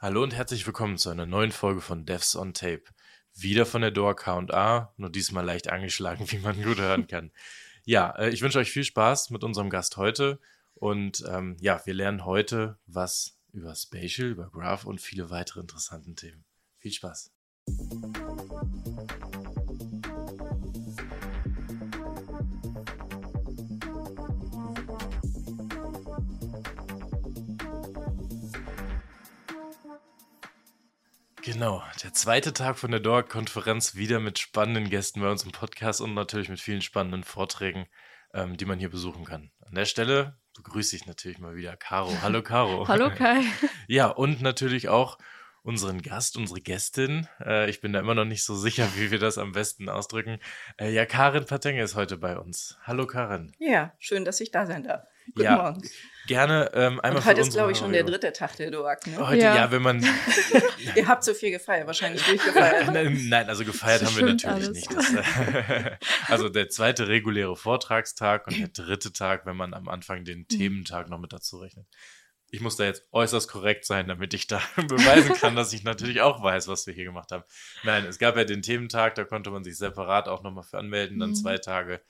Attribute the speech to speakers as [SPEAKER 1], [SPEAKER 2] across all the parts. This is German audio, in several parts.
[SPEAKER 1] Hallo und herzlich willkommen zu einer neuen Folge von Devs on Tape. Wieder von der Door K&A, nur diesmal leicht angeschlagen, wie man gut hören kann. Ja, äh, ich wünsche euch viel Spaß mit unserem Gast heute und ähm, ja, wir lernen heute was über Spatial, über Graph und viele weitere interessante Themen. Viel Spaß. Genau, der zweite Tag von der DORC-Konferenz wieder mit spannenden Gästen bei uns im Podcast und natürlich mit vielen spannenden Vorträgen, ähm, die man hier besuchen kann. An der Stelle begrüße ich natürlich mal wieder Caro. Hallo Caro.
[SPEAKER 2] Hallo Kai.
[SPEAKER 1] Ja, und natürlich auch unseren Gast, unsere Gästin. Äh, ich bin da immer noch nicht so sicher, wie wir das am besten ausdrücken. Äh, ja, Karin Patenge ist heute bei uns. Hallo Karin.
[SPEAKER 3] Ja, schön, dass ich da sein darf.
[SPEAKER 1] Guten ja, Morgen. Gerne ähm, einmal
[SPEAKER 3] Und heute ist, glaube ich, schon der dritte Tag der DOAG. Ne?
[SPEAKER 1] Heute, ja. ja, wenn man.
[SPEAKER 3] Ihr habt so viel gefeiert, wahrscheinlich durchgefeiert.
[SPEAKER 1] Nein, also gefeiert haben wir natürlich alles. nicht. Das, also der zweite reguläre Vortragstag und der dritte Tag, wenn man am Anfang den mhm. Thementag noch mit dazu rechnet. Ich muss da jetzt äußerst korrekt sein, damit ich da beweisen kann, dass ich natürlich auch weiß, was wir hier gemacht haben. Nein, es gab ja den Thementag, da konnte man sich separat auch nochmal für anmelden, dann mhm. zwei Tage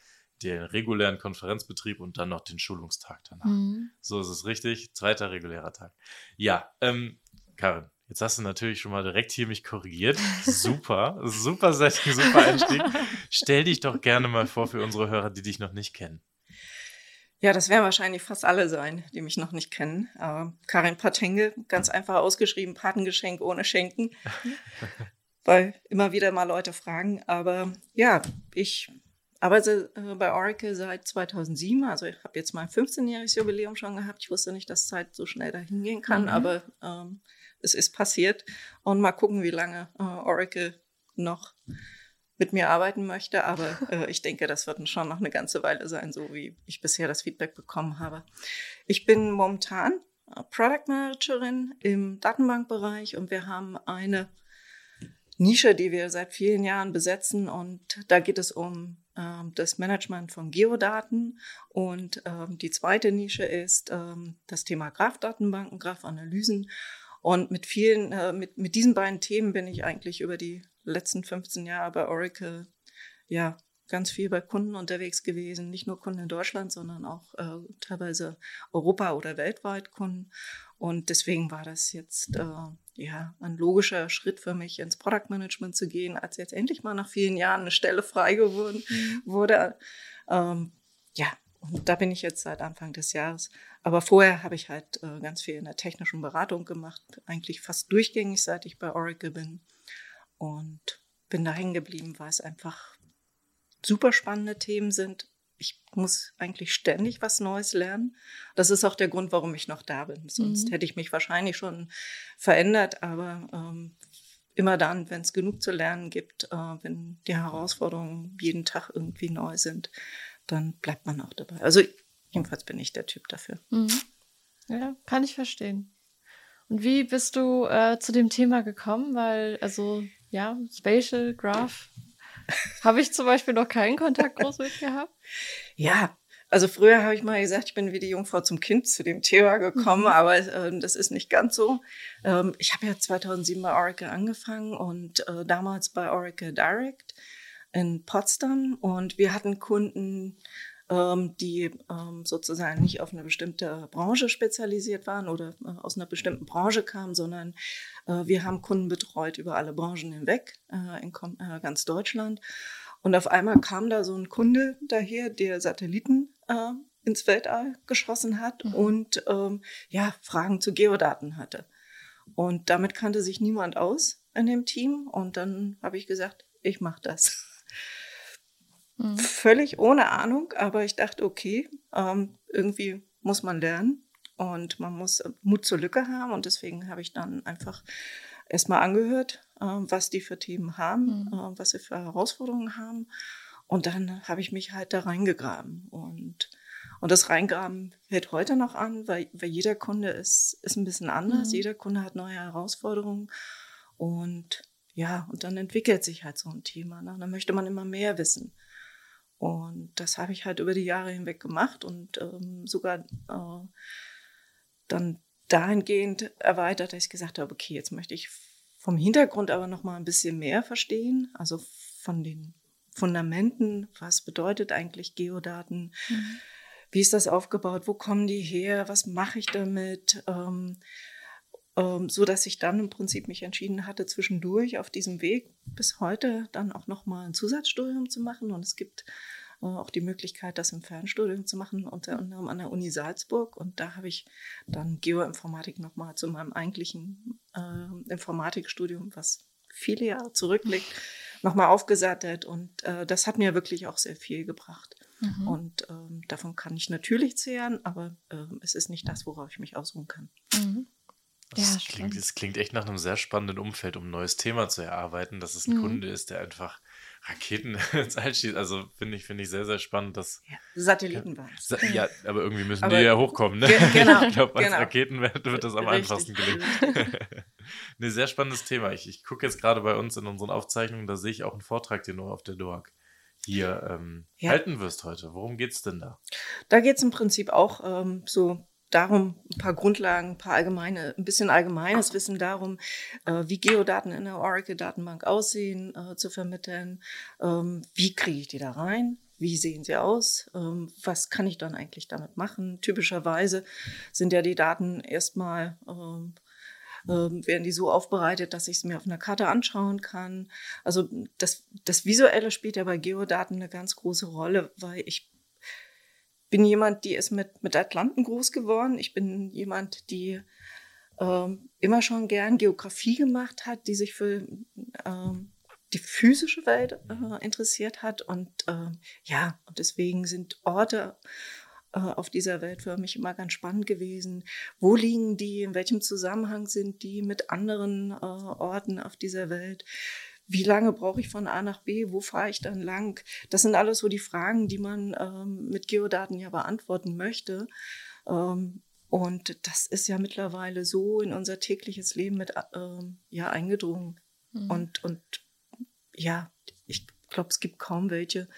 [SPEAKER 1] den regulären Konferenzbetrieb und dann noch den Schulungstag danach. Mhm. So ist es richtig. Zweiter regulärer Tag. Ja, ähm, Karin, jetzt hast du natürlich schon mal direkt hier mich korrigiert. Super, super Setting, super Einstieg. Stell dich doch gerne mal vor für unsere Hörer, die dich noch nicht kennen.
[SPEAKER 3] Ja, das werden wahrscheinlich fast alle sein, die mich noch nicht kennen. Aber Karin Patenge, ganz einfach ausgeschrieben, Patengeschenk ohne Schenken. Weil immer wieder mal Leute fragen. Aber ja, ich arbeite äh, bei Oracle seit 2007. Also ich habe jetzt mein 15-jähriges Jubiläum schon gehabt. Ich wusste nicht, dass Zeit so schnell dahin gehen kann, mhm. aber ähm, es ist passiert. Und mal gucken, wie lange äh, Oracle noch mit mir arbeiten möchte. Aber äh, ich denke, das wird schon noch eine ganze Weile sein, so wie ich bisher das Feedback bekommen habe. Ich bin momentan äh, Product Managerin im Datenbankbereich und wir haben eine Nische, die wir seit vielen Jahren besetzen. Und da geht es um ähm, das Management von Geodaten. Und ähm, die zweite Nische ist ähm, das Thema Graph-Datenbanken, Graph-Analysen. Und mit vielen, äh, mit, mit diesen beiden Themen bin ich eigentlich über die letzten 15 Jahre bei Oracle ja ganz viel bei Kunden unterwegs gewesen. Nicht nur Kunden in Deutschland, sondern auch äh, teilweise Europa- oder weltweit Kunden. Und deswegen war das jetzt äh, ja ein logischer Schritt für mich, ins Product Management zu gehen, als jetzt endlich mal nach vielen Jahren eine Stelle frei geworden mhm. wurde. Ähm, ja, und da bin ich jetzt seit Anfang des Jahres. Aber vorher habe ich halt äh, ganz viel in der technischen Beratung gemacht, eigentlich fast durchgängig, seit ich bei Oracle bin. Und bin da hängen geblieben, weil es einfach super spannende Themen sind, ich muss eigentlich ständig was Neues lernen. Das ist auch der Grund, warum ich noch da bin. Sonst mhm. hätte ich mich wahrscheinlich schon verändert, aber ähm, immer dann, wenn es genug zu lernen gibt, äh, wenn die Herausforderungen jeden Tag irgendwie neu sind, dann bleibt man auch dabei. Also jedenfalls bin ich der Typ dafür. Mhm.
[SPEAKER 2] Ja, kann ich verstehen. Und wie bist du äh, zu dem Thema gekommen? Weil, also, ja, Spatial Graph habe ich zum Beispiel noch keinen Kontakt groß mit gehabt?
[SPEAKER 3] Ja, also früher habe ich mal gesagt, ich bin wie die Jungfrau zum Kind zu dem Thema gekommen, mhm. aber äh, das ist nicht ganz so. Ähm, ich habe ja 2007 bei Oracle angefangen und äh, damals bei Oracle Direct in Potsdam und wir hatten Kunden, die ähm, sozusagen nicht auf eine bestimmte Branche spezialisiert waren oder äh, aus einer bestimmten Branche kamen, sondern äh, wir haben Kunden betreut über alle Branchen hinweg äh, in ganz Deutschland. Und auf einmal kam da so ein Kunde daher, der Satelliten ins Weltall geschossen hat mhm. und ähm, ja, Fragen zu Geodaten hatte. Und damit kannte sich niemand aus in dem Team. Und dann habe ich gesagt, ich mache das. Mhm. Völlig ohne Ahnung, aber ich dachte, okay, ähm, irgendwie muss man lernen und man muss äh, Mut zur Lücke haben und deswegen habe ich dann einfach erstmal angehört, äh, was die für Themen haben, mhm. äh, was sie für Herausforderungen haben und dann habe ich mich halt da reingegraben und und das Reingraben hält heute noch an, weil, weil jeder Kunde ist, ist ein bisschen anders. Mhm. Jeder Kunde hat neue Herausforderungen. Und ja, und dann entwickelt sich halt so ein Thema. Ne? Dann möchte man immer mehr wissen. Und das habe ich halt über die Jahre hinweg gemacht und ähm, sogar äh, dann dahingehend erweitert, dass ich gesagt habe, okay, jetzt möchte ich vom Hintergrund aber noch mal ein bisschen mehr verstehen, also von den Fundamenten, was bedeutet eigentlich Geodaten, mhm. wie ist das aufgebaut, wo kommen die her, was mache ich damit, ähm, ähm, so dass ich dann im Prinzip mich entschieden hatte, zwischendurch auf diesem Weg bis heute dann auch noch mal ein Zusatzstudium zu machen und es gibt äh, auch die Möglichkeit, das im Fernstudium zu machen, unter anderem an der Uni Salzburg. Und da habe ich dann Geoinformatik nochmal zu meinem eigentlichen äh, Informatikstudium, was viele Jahre zurückliegt, nochmal aufgesattelt. Und äh, das hat mir wirklich auch sehr viel gebracht. Mhm. Und ähm, davon kann ich natürlich zehren, aber äh, es ist nicht das, worauf ich mich ausruhen kann. Mhm.
[SPEAKER 1] Das, ja, klingt, das klingt echt nach einem sehr spannenden Umfeld, um ein neues Thema zu erarbeiten, dass es ein mhm. Kunde ist, der einfach Raketen ins All schießt. Also finde ich, finde ich sehr, sehr spannend. Dass,
[SPEAKER 3] ja, Satelliten waren es.
[SPEAKER 1] Ja, aber irgendwie müssen aber die ja hochkommen. Ne? Genau, ich glaube, als genau. Raketen wird, wird, das am Richtig. einfachsten gelingen. Ein sehr spannendes Thema. Ich, ich gucke jetzt gerade bei uns in unseren Aufzeichnungen, da sehe ich auch einen Vortrag, den du auf der DOAG hier ähm, ja. halten wirst heute. Worum geht es denn da?
[SPEAKER 3] Da geht es im Prinzip auch ähm, so darum, ein paar Grundlagen, ein paar allgemeine, ein bisschen allgemeines Wissen darum, äh, wie Geodaten in der Oracle-Datenbank aussehen, äh, zu vermitteln. Ähm, wie kriege ich die da rein? Wie sehen sie aus? Ähm, was kann ich dann eigentlich damit machen? Typischerweise sind ja die Daten erstmal ähm, ähm werden die so aufbereitet, dass ich es mir auf einer Karte anschauen kann. Also das, das Visuelle spielt ja bei Geodaten eine ganz große Rolle, weil ich bin jemand, die ist mit, mit Atlanten groß geworden. Ich bin jemand, die ähm, immer schon gern Geografie gemacht hat, die sich für ähm, die physische Welt äh, interessiert hat. Und äh, ja, und deswegen sind Orte äh, auf dieser Welt für mich immer ganz spannend gewesen. Wo liegen die? In welchem Zusammenhang sind die mit anderen äh, Orten auf dieser Welt? Wie lange brauche ich von A nach B, wo fahre ich dann lang? Das sind alles so die Fragen, die man ähm, mit Geodaten ja beantworten möchte. Ähm, und das ist ja mittlerweile so in unser tägliches Leben mit ähm, ja eingedrungen. Mhm. Und, und ja, ich glaube, es gibt kaum welche,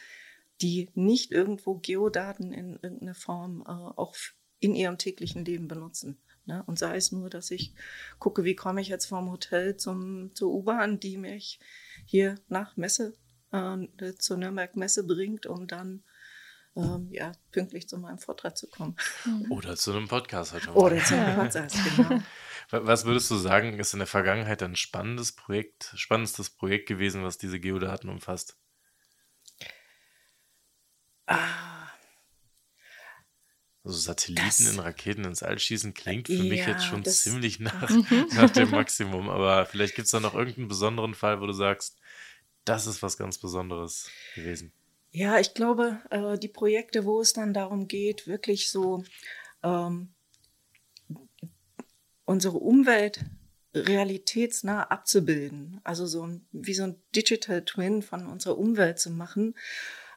[SPEAKER 3] die nicht irgendwo Geodaten in irgendeiner Form äh, auch in ihrem täglichen Leben benutzen. Ne? Und sei es nur, dass ich gucke, wie komme ich jetzt vom Hotel zum, zur U-Bahn, die mich hier nach Messe, äh, zur Nürnberg Messe bringt, um dann ähm, ja, pünktlich zu meinem Vortrag zu kommen.
[SPEAKER 1] Mhm. Oder zu einem Podcast heute
[SPEAKER 3] Oder zu einem Podcast, genau.
[SPEAKER 1] Was würdest du sagen, ist in der Vergangenheit ein spannendes Projekt, spannendstes Projekt gewesen, was diese Geodaten umfasst?
[SPEAKER 3] Ah,
[SPEAKER 1] also Satelliten das, in Raketen ins All schießen klingt für ja, mich jetzt schon ziemlich nach, mhm. nach dem Maximum. Aber vielleicht gibt es da noch irgendeinen besonderen Fall, wo du sagst, das ist was ganz Besonderes gewesen.
[SPEAKER 3] Ja, ich glaube, äh, die Projekte, wo es dann darum geht, wirklich so ähm, unsere Umwelt realitätsnah abzubilden, also so ein, wie so ein Digital Twin von unserer Umwelt zu machen,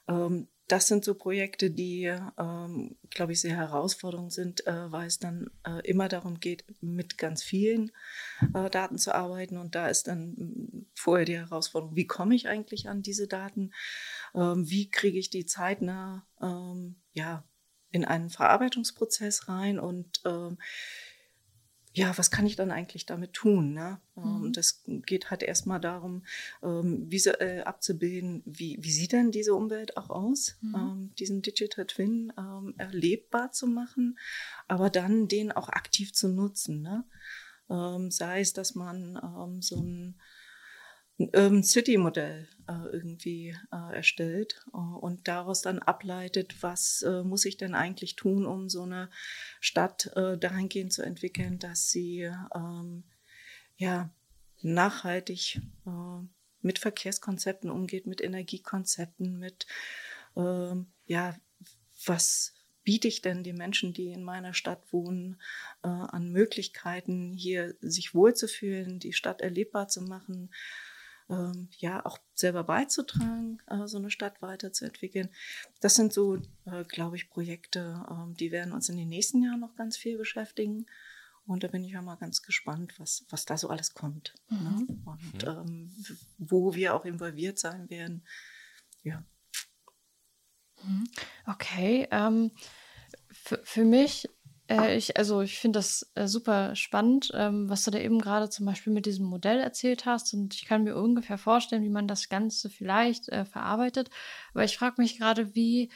[SPEAKER 3] ähm, das sind so Projekte, die, ähm, glaube ich, sehr herausfordernd sind, äh, weil es dann äh, immer darum geht, mit ganz vielen äh, Daten zu arbeiten. Und da ist dann mm, vorher die Herausforderung, wie komme ich eigentlich an diese Daten? Ähm, wie kriege ich die zeitnah ähm, ja, in einen Verarbeitungsprozess rein? Und ähm, ja, was kann ich dann eigentlich damit tun? Ne? Ähm, mhm. Das geht halt erstmal darum, ähm, visuell abzubilden, wie, wie sieht denn diese Umwelt auch aus, mhm. ähm, diesen Digital Twin ähm, erlebbar zu machen, aber dann den auch aktiv zu nutzen. Ne? Sei es, dass man so ein ein Urban City Modell äh, irgendwie äh, erstellt äh, und daraus dann ableitet, was äh, muss ich denn eigentlich tun, um so eine Stadt äh, dahingehend zu entwickeln, dass sie ähm, ja nachhaltig äh, mit Verkehrskonzepten umgeht, mit Energiekonzepten, mit ähm, ja was biete ich denn den Menschen, die in meiner Stadt wohnen, an Möglichkeiten, hier sich wohlzufühlen, die Stadt erlebbar zu machen, ähm, ja auch selber beizutragen, äh, so eine Stadt weiterzuentwickeln. Das sind so, äh, glaube ich, Projekte, ähm, die werden uns in den nächsten Jahren noch ganz viel beschäftigen. Und da bin ich ja mal ganz gespannt, was, was da so alles kommt. Ne? Mhm. Ne? Und ähm, wo wir auch involviert sein werden. Ja.
[SPEAKER 2] Mhm. Okay. Ähm, für mich Äh, ich, also ich finde das äh, super spannend, ähm, was du da eben gerade zum Beispiel mit diesem Modell erzählt hast. Und ich kann mir ungefähr vorstellen, wie man das Ganze vielleicht äh, verarbeitet. Aber ich frage mich gerade, wie,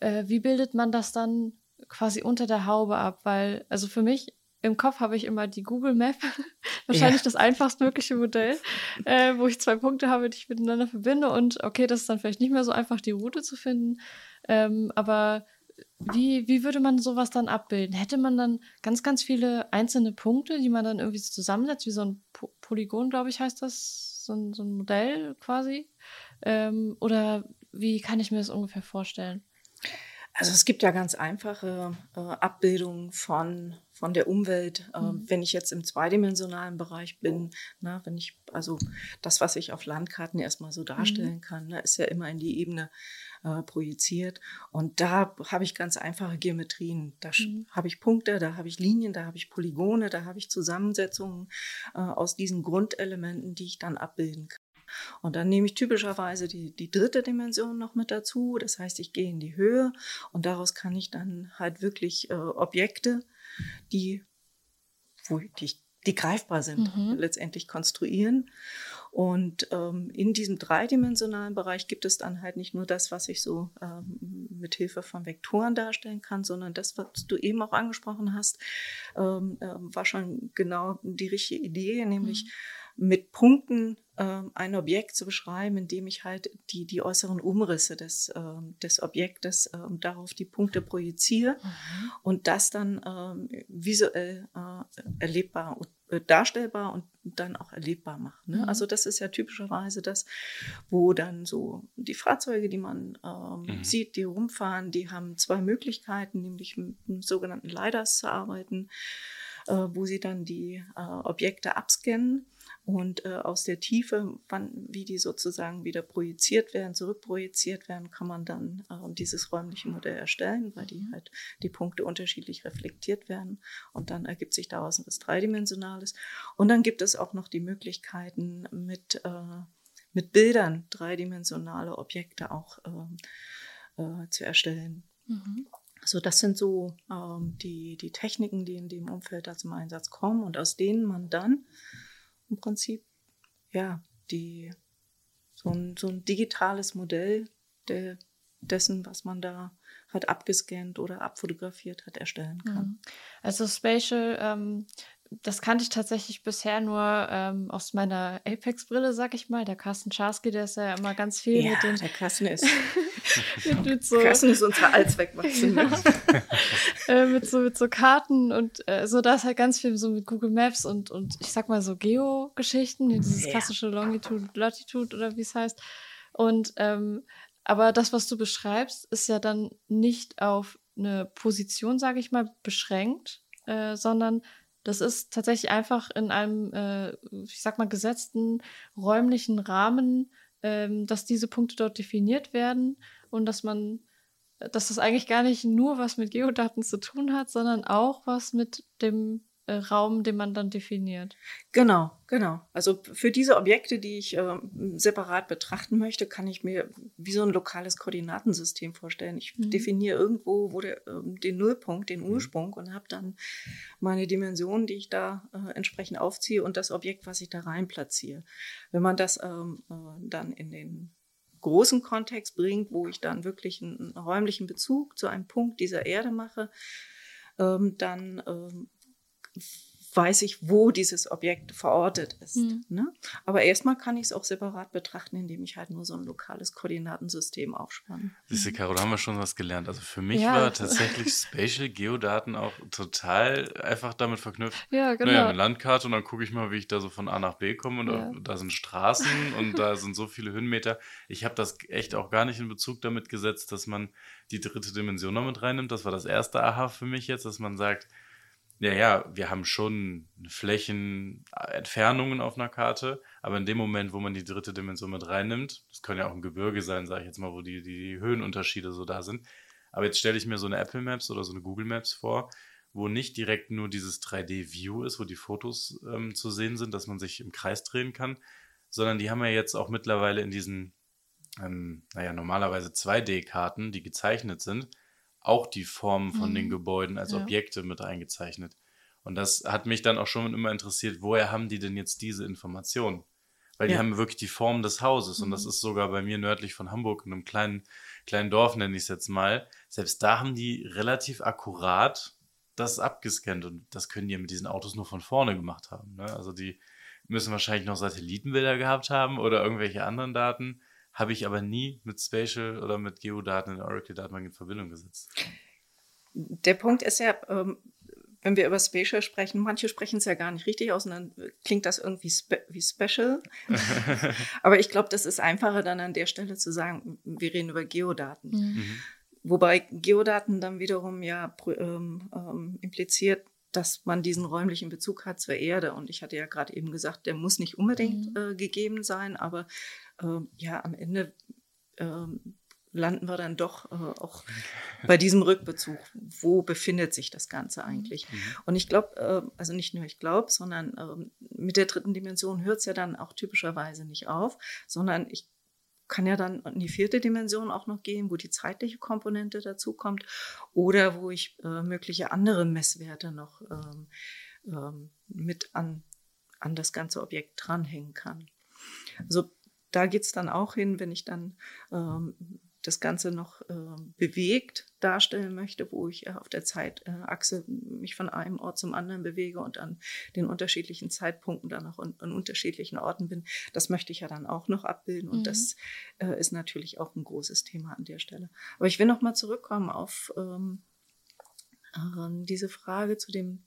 [SPEAKER 2] äh, wie bildet man das dann quasi unter der Haube ab? Weil, also für mich im Kopf habe ich immer die Google Map, wahrscheinlich ja. das einfachstmögliche Modell, äh, wo ich zwei Punkte habe, die ich miteinander verbinde. Und okay, das ist dann vielleicht nicht mehr so einfach, die Route zu finden. Ähm, aber wie, wie würde man sowas dann abbilden? Hätte man dann ganz, ganz viele einzelne Punkte, die man dann irgendwie so zusammensetzt, wie so ein po Polygon, glaube ich, heißt das, so ein, so ein Modell quasi? Ähm, oder wie kann ich mir das ungefähr vorstellen?
[SPEAKER 3] Also es gibt ja ganz einfache äh, Abbildungen von, von der Umwelt, äh, mhm. wenn ich jetzt im zweidimensionalen Bereich bin, na, wenn ich, also das, was ich auf Landkarten erstmal so darstellen mhm. kann, ne, ist ja immer in die Ebene äh, projiziert. Und da habe ich ganz einfache Geometrien. Da mhm. habe ich Punkte, da habe ich Linien, da habe ich Polygone, da habe ich Zusammensetzungen äh, aus diesen Grundelementen, die ich dann abbilden kann. Und dann nehme ich typischerweise die, die dritte Dimension noch mit dazu. Das heißt, ich gehe in die Höhe und daraus kann ich dann halt wirklich äh, Objekte, die, wo, die, die greifbar sind, mhm. letztendlich konstruieren. Und ähm, in diesem dreidimensionalen Bereich gibt es dann halt nicht nur das, was ich so ähm, mit Hilfe von Vektoren darstellen kann, sondern das, was du eben auch angesprochen hast, ähm, äh, war schon genau die richtige Idee, nämlich mhm. mit Punkten äh, ein Objekt zu beschreiben, indem ich halt die, die äußeren Umrisse des, äh, des Objektes äh, darauf die Punkte projiziere mhm. und das dann ähm, visuell äh, erlebbar und äh, darstellbar und dann auch erlebbar macht. Ne? Mhm. Also das ist ja typischerweise das, wo dann so die Fahrzeuge, die man ähm, mhm. sieht, die rumfahren, die haben zwei Möglichkeiten, nämlich mit einem sogenannten LiDARs zu arbeiten, wo sie dann die äh, Objekte abscannen und äh, aus der Tiefe, wann, wie die sozusagen wieder projiziert werden, zurückprojiziert werden, kann man dann äh, dieses räumliche Modell erstellen, weil die mhm. halt die Punkte unterschiedlich reflektiert werden. Und dann ergibt sich daraus etwas Dreidimensionales. Und dann gibt es auch noch die Möglichkeiten, mit, äh, mit Bildern dreidimensionale Objekte auch äh, äh, zu erstellen. Mhm. Also das sind so ähm, die, die Techniken, die in dem Umfeld da zum Einsatz kommen und aus denen man dann im Prinzip, ja, die, so ein, so ein digitales Modell der, dessen, was man da hat abgescannt oder abfotografiert hat, erstellen kann. Mhm.
[SPEAKER 2] Also Spatial ähm, das kannte ich tatsächlich bisher nur ähm, aus meiner Apex-Brille, sag ich mal. Der Carsten Scharsky, der ist ja immer ganz viel
[SPEAKER 3] ja,
[SPEAKER 2] mit den.
[SPEAKER 3] Der Carsten ist. mit, mit so, Carsten ist unsere Allzweckwachsen.
[SPEAKER 2] Genau. äh, mit, so, mit so Karten und äh, so, da ist halt ganz viel so mit Google Maps und, und ich sag mal so Geo-Geschichten, dieses ja. klassische Longitude, Latitude oder wie es heißt. Und ähm, aber das, was du beschreibst, ist ja dann nicht auf eine Position, sage ich mal, beschränkt, äh, sondern das ist tatsächlich einfach in einem, äh, ich sag mal, gesetzten räumlichen Rahmen, ähm, dass diese Punkte dort definiert werden und dass man, dass das eigentlich gar nicht nur was mit Geodaten zu tun hat, sondern auch was mit dem äh, Raum, den man dann definiert.
[SPEAKER 3] Genau, genau. Also für diese Objekte, die ich äh, separat betrachten möchte, kann ich mir wie so ein lokales Koordinatensystem vorstellen. Ich mhm. definiere irgendwo wo der, äh, den Nullpunkt, den mhm. Ursprung und habe dann meine Dimensionen, die ich da äh, entsprechend aufziehe und das Objekt, was ich da rein platziere. Wenn man das ähm, äh, dann in den großen Kontext bringt, wo ich dann wirklich einen, einen räumlichen Bezug zu einem Punkt dieser Erde mache, ähm, dann ähm, weiß ich, wo dieses Objekt verortet ist. Mhm. Ne? Aber erstmal kann ich es auch separat betrachten, indem ich halt nur so ein lokales Koordinatensystem aufspanne.
[SPEAKER 1] Siehst du, Caro, da haben wir schon was gelernt. Also für mich ja. war tatsächlich Spatial Geodaten auch total einfach damit verknüpft. Ja, genau. Naja, eine Landkarte und dann gucke ich mal, wie ich da so von A nach B komme und ja. da sind Straßen und da sind so viele Höhenmeter. Ich habe das echt auch gar nicht in Bezug damit gesetzt, dass man die dritte Dimension noch mit reinnimmt. Das war das erste Aha für mich jetzt, dass man sagt, ja, ja, wir haben schon Flächen, äh, auf einer Karte, aber in dem Moment, wo man die dritte Dimension mit reinnimmt, das können ja auch ein Gebirge sein, sage ich jetzt mal, wo die, die Höhenunterschiede so da sind. Aber jetzt stelle ich mir so eine Apple Maps oder so eine Google Maps vor, wo nicht direkt nur dieses 3D-View ist, wo die Fotos ähm, zu sehen sind, dass man sich im Kreis drehen kann, sondern die haben ja jetzt auch mittlerweile in diesen, ähm, naja, normalerweise 2D-Karten, die gezeichnet sind, auch die Formen von mhm. den Gebäuden als ja. Objekte mit eingezeichnet. Und das hat mich dann auch schon immer interessiert, woher haben die denn jetzt diese Informationen? Weil die ja. haben wirklich die Form des Hauses. Mhm. Und das mhm. ist sogar bei mir nördlich von Hamburg, in einem kleinen, kleinen Dorf, nenne ich es jetzt mal. Selbst da haben die relativ akkurat das abgescannt. Und das können die ja mit diesen Autos nur von vorne gemacht haben. Ne? Also die müssen wahrscheinlich noch Satellitenbilder gehabt haben oder irgendwelche anderen Daten. Habe ich aber nie mit Spatial oder mit Geodaten in Oracle-Datenbank in Verbindung gesetzt.
[SPEAKER 3] Der Punkt ist ja, ähm, wenn wir über Spatial sprechen, manche sprechen es ja gar nicht richtig aus und dann klingt das irgendwie spe wie Special. Aber ich glaube, das ist einfacher dann an der Stelle zu sagen, wir reden über Geodaten. Mhm. mhm. Wobei Geodaten dann wiederum ja ähm, ähm, impliziert, dass man diesen räumlichen Bezug hat zur Erde. Und ich hatte ja gerade eben gesagt, der muss nicht unbedingt mhm. äh, gegeben sein, aber äh, ja, am Ende äh, landen wir dann doch äh, auch bei diesem Rückbezug. Wo befindet sich das Ganze eigentlich? Mhm. Und ich glaube, äh, also nicht nur ich glaube, sondern ähm, mit der dritten Dimension hört es ja dann auch typischerweise nicht auf, sondern ich kann ja dann in die vierte Dimension auch noch gehen, wo die zeitliche Komponente dazu kommt oder wo ich äh, mögliche andere Messwerte noch ähm, ähm, mit an, an das ganze Objekt dranhängen kann. Also da geht es dann auch hin, wenn ich dann ähm, das Ganze noch äh, bewegt darstellen möchte, wo ich äh, auf der Zeitachse mich von einem Ort zum anderen bewege und an den unterschiedlichen Zeitpunkten dann auch an, an unterschiedlichen Orten bin. Das möchte ich ja dann auch noch abbilden und mhm. das äh, ist natürlich auch ein großes Thema an der Stelle. Aber ich will noch mal zurückkommen auf ähm, diese Frage zu dem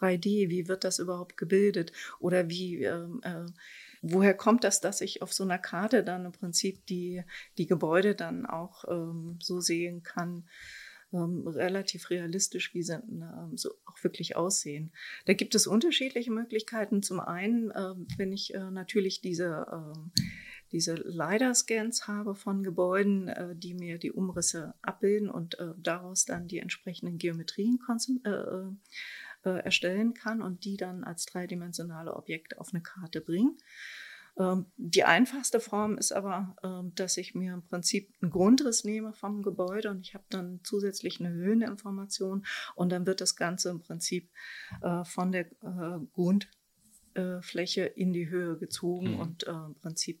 [SPEAKER 3] 3D. Wie wird das überhaupt gebildet oder wie ähm, äh, woher kommt das, dass ich auf so einer Karte dann im Prinzip die, die Gebäude dann auch ähm, so sehen kann, ähm, relativ realistisch, wie sie ähm, so auch wirklich aussehen. Da gibt es unterschiedliche Möglichkeiten. Zum einen, äh, wenn ich äh, natürlich diese, äh, diese LiDAR-Scans habe von Gebäuden, äh, die mir die Umrisse abbilden und äh, daraus dann die entsprechenden Geometrien äh, erstellen kann und die dann als dreidimensionale Objekte auf eine Karte bringen. Ähm, die einfachste Form ist aber, ähm, dass ich mir im Prinzip einen Grundriss nehme vom Gebäude und ich habe dann zusätzlich eine Höheninformation und dann wird das Ganze im Prinzip äh, von der äh, Grundfläche in die Höhe gezogen mhm. und äh, im Prinzip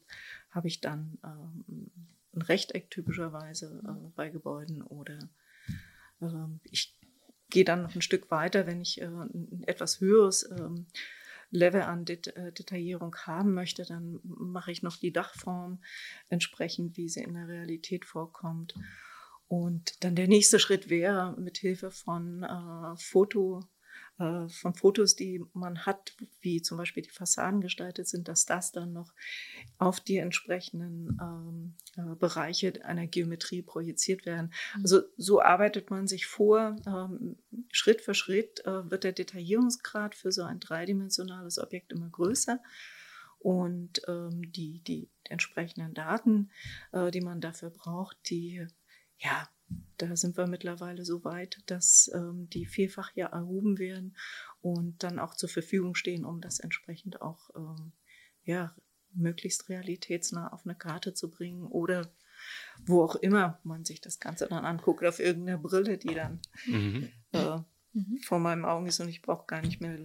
[SPEAKER 3] habe ich dann ähm, ein Rechteck typischerweise bei Gebäuden oder ich gehe dann noch ein Stück weiter, wenn ich ein etwas höheres Level an Det äh, Detaillierung haben möchte, dann mache ich noch die Dachform entsprechend, wie sie in der Realität vorkommt. Und dann der nächste Schritt wäre, mit Hilfe von äh, Foto äh, von Fotos, die man hat, wie zum Beispiel die Fassaden gestaltet sind, dass das dann noch auf die entsprechenden ähm, äh, Bereiche einer Geometrie projiziert werden. Mhm. Also so arbeitet man sich vor. Ähm, Schritt für Schritt äh, wird der Detaillierungsgrad für so ein dreidimensionales Objekt immer größer und ähm, die, die entsprechenden Daten, äh, die man dafür braucht, die ja, da sind wir mittlerweile so weit, dass ähm, die vielfach ja erhoben werden und dann auch zur Verfügung stehen, um das entsprechend auch ähm, ja, möglichst realitätsnah auf eine Karte zu bringen oder wo auch immer man sich das Ganze dann anguckt, auf irgendeiner Brille, die dann mhm. Äh, mhm. vor meinen Augen ist und ich brauche gar nicht mehr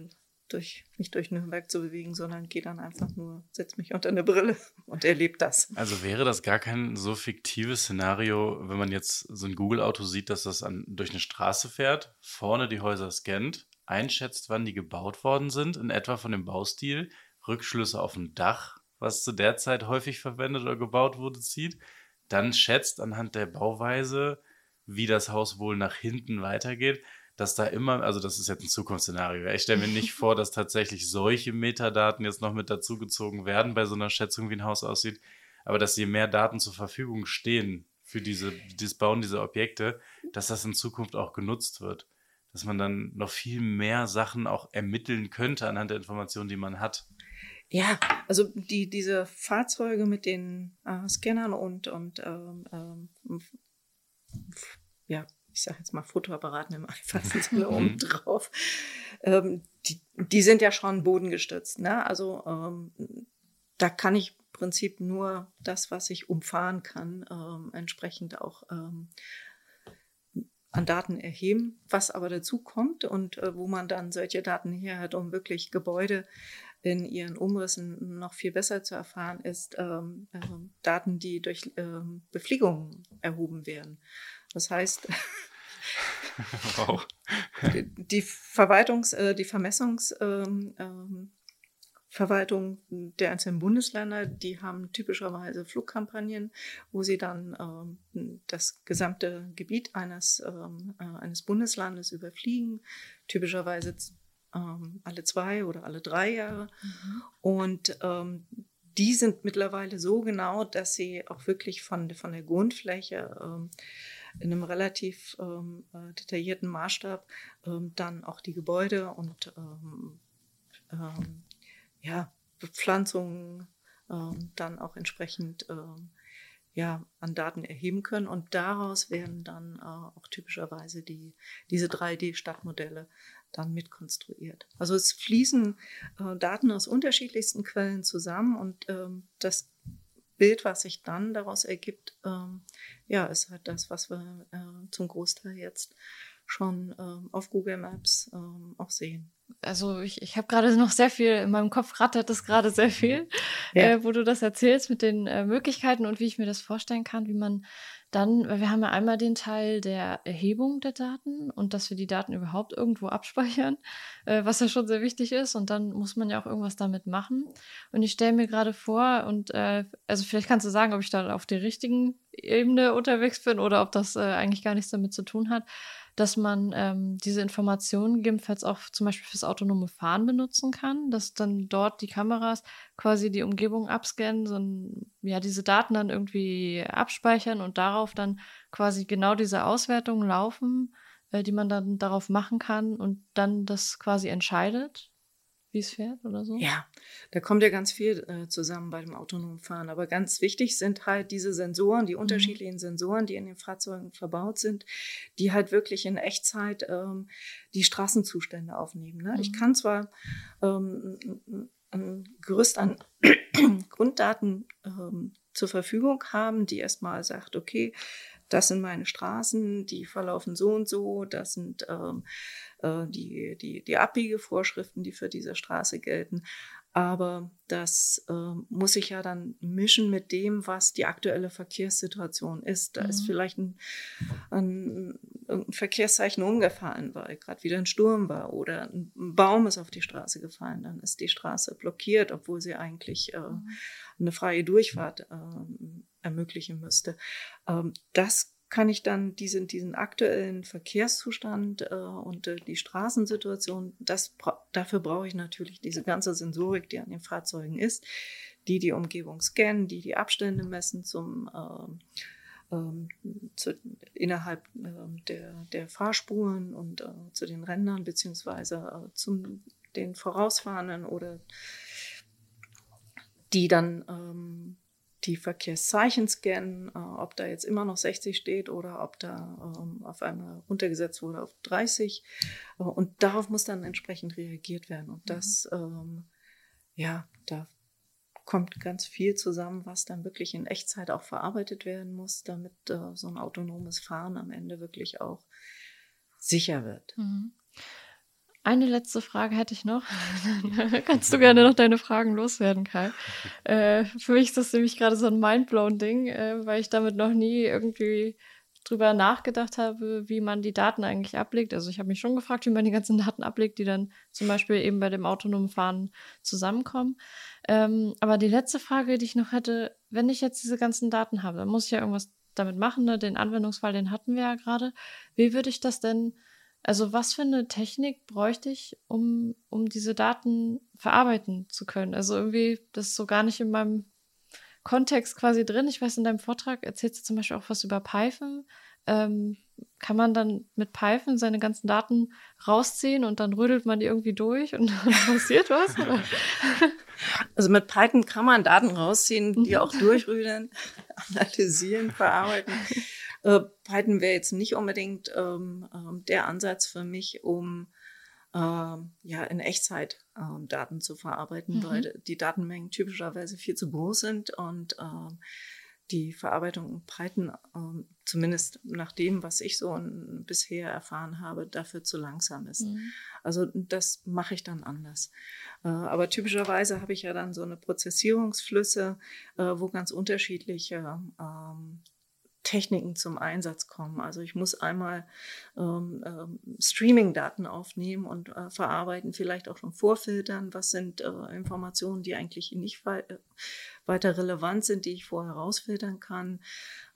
[SPEAKER 3] durch, mich durch Nürnberg zu bewegen, sondern gehe dann einfach nur, setze mich unter eine Brille und erlebe das.
[SPEAKER 1] Also wäre das gar kein so fiktives Szenario, wenn man jetzt so ein Google-Auto sieht, dass das an, durch eine Straße fährt, vorne die Häuser scannt, einschätzt, wann die gebaut worden sind, in etwa von dem Baustil, Rückschlüsse auf ein Dach, was zu der Zeit häufig verwendet oder gebaut wurde, zieht, dann schätzt anhand der Bauweise, wie das Haus wohl nach hinten weitergeht dass da immer, also das ist jetzt ein Zukunftsszenario. Ich stelle mir nicht vor, dass tatsächlich solche Metadaten jetzt noch mit dazugezogen werden bei so einer Schätzung, wie ein Haus aussieht, aber dass je mehr Daten zur Verfügung stehen für diese, das Bauen dieser Objekte, dass das in Zukunft auch genutzt wird. Dass man dann noch viel mehr Sachen auch ermitteln könnte anhand der Informationen, die man hat.
[SPEAKER 3] Ja, also die, diese Fahrzeuge mit den äh, Scannern und, und ähm, ähm, ja, ich sage jetzt mal Fotoapparaten im einfachsten Sinne oben mhm. drauf, ähm, die, die sind ja schon bodengestützt. Ne? Also ähm, da kann ich im Prinzip nur das, was ich umfahren kann, ähm, entsprechend auch ähm, an Daten erheben. Was aber dazu kommt und äh, wo man dann solche Daten her hat, um wirklich Gebäude in ihren Umrissen noch viel besser zu erfahren, ist ähm, äh, Daten, die durch ähm, Befliegung erhoben werden. Das heißt, wow. die, die Verwaltungs-, äh, die Vermessungs-, ähm, ähm, Verwaltung der einzelnen Bundesländer, die haben typischerweise Flugkampagnen, wo sie dann ähm, das gesamte Gebiet eines, ähm, äh, eines Bundeslandes überfliegen, typischerweise ähm, alle zwei oder alle drei Jahre. Mhm. Und ähm, die sind mittlerweile so genau, dass sie auch wirklich von, von der Grundfläche ähm, in einem relativ ähm, äh, detaillierten Maßstab dann auch die Gebäude und ja, Bepflanzungen ähm, dann auch entsprechend ähm, ja, an Daten erheben können. Und daraus werden dann äh, auch typischerweise die, diese 3D-Stadtmodelle dann mitkonstruiert. Also es fließen äh, Daten aus unterschiedlichsten Quellen zusammen und ähm, das Bild, was sich dann daraus ergibt, ähm, ja, ist halt das, was wir äh, zum Großteil jetzt schon ähm, auf Google Maps ähm, auch sehen
[SPEAKER 2] also ich, ich habe gerade noch sehr viel, in meinem Kopf rattert es gerade sehr viel, ja. äh, wo du das erzählst mit den äh, Möglichkeiten und wie ich mir das vorstellen kann, wie man dann, wir haben ja einmal den Teil der Erhebung der Daten und dass wir die Daten überhaupt irgendwo abspeichern, äh, was ja schon sehr wichtig ist und dann muss man ja auch irgendwas damit machen. Und ich stelle mir gerade vor und äh, also vielleicht kannst du sagen, ob ich da auf der richtigen Ebene unterwegs bin oder ob das äh, eigentlich gar nichts damit zu tun hat dass man ähm, diese Informationen gegebenenfalls auch zum Beispiel fürs autonome Fahren benutzen kann, dass dann dort die Kameras quasi die Umgebung abscannen, so ja, diese Daten dann irgendwie abspeichern und darauf dann quasi genau diese Auswertungen laufen, äh, die man dann darauf machen kann und dann das quasi entscheidet wie es fährt oder so?
[SPEAKER 3] Ja, da kommt ja ganz viel äh, zusammen bei dem autonomen Fahren. Aber ganz wichtig sind halt diese Sensoren, die mhm. unterschiedlichen Sensoren, die in den Fahrzeugen verbaut sind, die halt wirklich in Echtzeit ähm, die Straßenzustände aufnehmen. Ne? Mhm. Ich kann zwar ähm, ein Gerüst an Grunddaten ähm, zur Verfügung haben, die erstmal sagt, okay, das sind meine Straßen, die verlaufen so und so, das sind ähm, äh, die, die, die Abbiegevorschriften, die für diese Straße gelten. Aber das äh, muss sich ja dann mischen mit dem, was die aktuelle Verkehrssituation ist. Da mhm. ist vielleicht ein, ein, ein, Verkehrszeichen umgefallen, weil gerade wieder ein Sturm war oder ein Baum ist auf die Straße gefallen. Dann ist die Straße blockiert, obwohl sie eigentlich äh, mhm. eine freie Durchfahrt äh, ermöglichen müsste. Ähm, das kann ich dann diesen, diesen aktuellen Verkehrszustand äh, und äh, die Straßensituation, das, dafür brauche ich natürlich diese ganze Sensorik, die an den Fahrzeugen ist, die die Umgebung scannen, die die Abstände messen zum äh, ähm, zu, innerhalb äh, der, der Fahrspuren und äh, zu den Rändern beziehungsweise äh, zum den Vorausfahrenden oder die dann ähm, die Verkehrszeichen scannen, äh, ob da jetzt immer noch 60 steht oder ob da ähm, auf einmal runtergesetzt wurde auf 30. Äh, und darauf muss dann entsprechend reagiert werden. Und das, mhm. ähm, ja, da kommt ganz viel zusammen, was dann wirklich in Echtzeit auch verarbeitet werden muss, damit äh, so ein autonomes Fahren am Ende wirklich auch sicher wird.
[SPEAKER 2] Mhm. Eine letzte Frage hätte ich noch. kannst du gerne noch deine Fragen loswerden, Kai. Äh, für mich ist das nämlich gerade so ein mindblown Ding, äh, weil ich damit noch nie irgendwie drüber nachgedacht habe, wie man die Daten eigentlich ablegt. Also ich habe mich schon gefragt, wie man die ganzen Daten ablegt, die dann zum Beispiel eben bei dem autonomen Fahren zusammenkommen. Ähm, aber die letzte Frage, die ich noch hätte, wenn ich jetzt diese ganzen Daten habe, dann muss ich ja irgendwas damit machen. Ne? Den Anwendungsfall, den hatten wir ja gerade. Wie würde ich das denn also was für eine Technik bräuchte ich, um, um diese Daten verarbeiten zu können? Also irgendwie, das ist so gar nicht in meinem Kontext quasi drin. Ich weiß, in deinem Vortrag erzählst du zum Beispiel auch was über Python. Ähm, kann man dann mit Python seine ganzen Daten rausziehen und dann rödelt man die irgendwie durch und dann passiert was?
[SPEAKER 3] Also mit Python kann man Daten rausziehen, die auch durchrüdeln, analysieren, verarbeiten. Äh, Python wäre jetzt nicht unbedingt ähm, ähm, der Ansatz für mich, um ähm, ja in Echtzeit ähm, Daten zu verarbeiten, mhm. weil die Datenmengen typischerweise viel zu groß sind und ähm, die Verarbeitung in Breiten, äh, zumindest nach dem, was ich so bisher erfahren habe, dafür zu langsam ist. Mhm. Also das mache ich dann anders. Äh, aber typischerweise habe ich ja dann so eine Prozessierungsflüsse, äh, wo ganz unterschiedliche ähm, Techniken zum Einsatz kommen. Also ich muss einmal ähm, ähm, Streaming-Daten aufnehmen und äh, verarbeiten, vielleicht auch schon vorfiltern. Was sind äh, Informationen, die eigentlich nicht wei äh, weiter relevant sind, die ich vorher rausfiltern kann?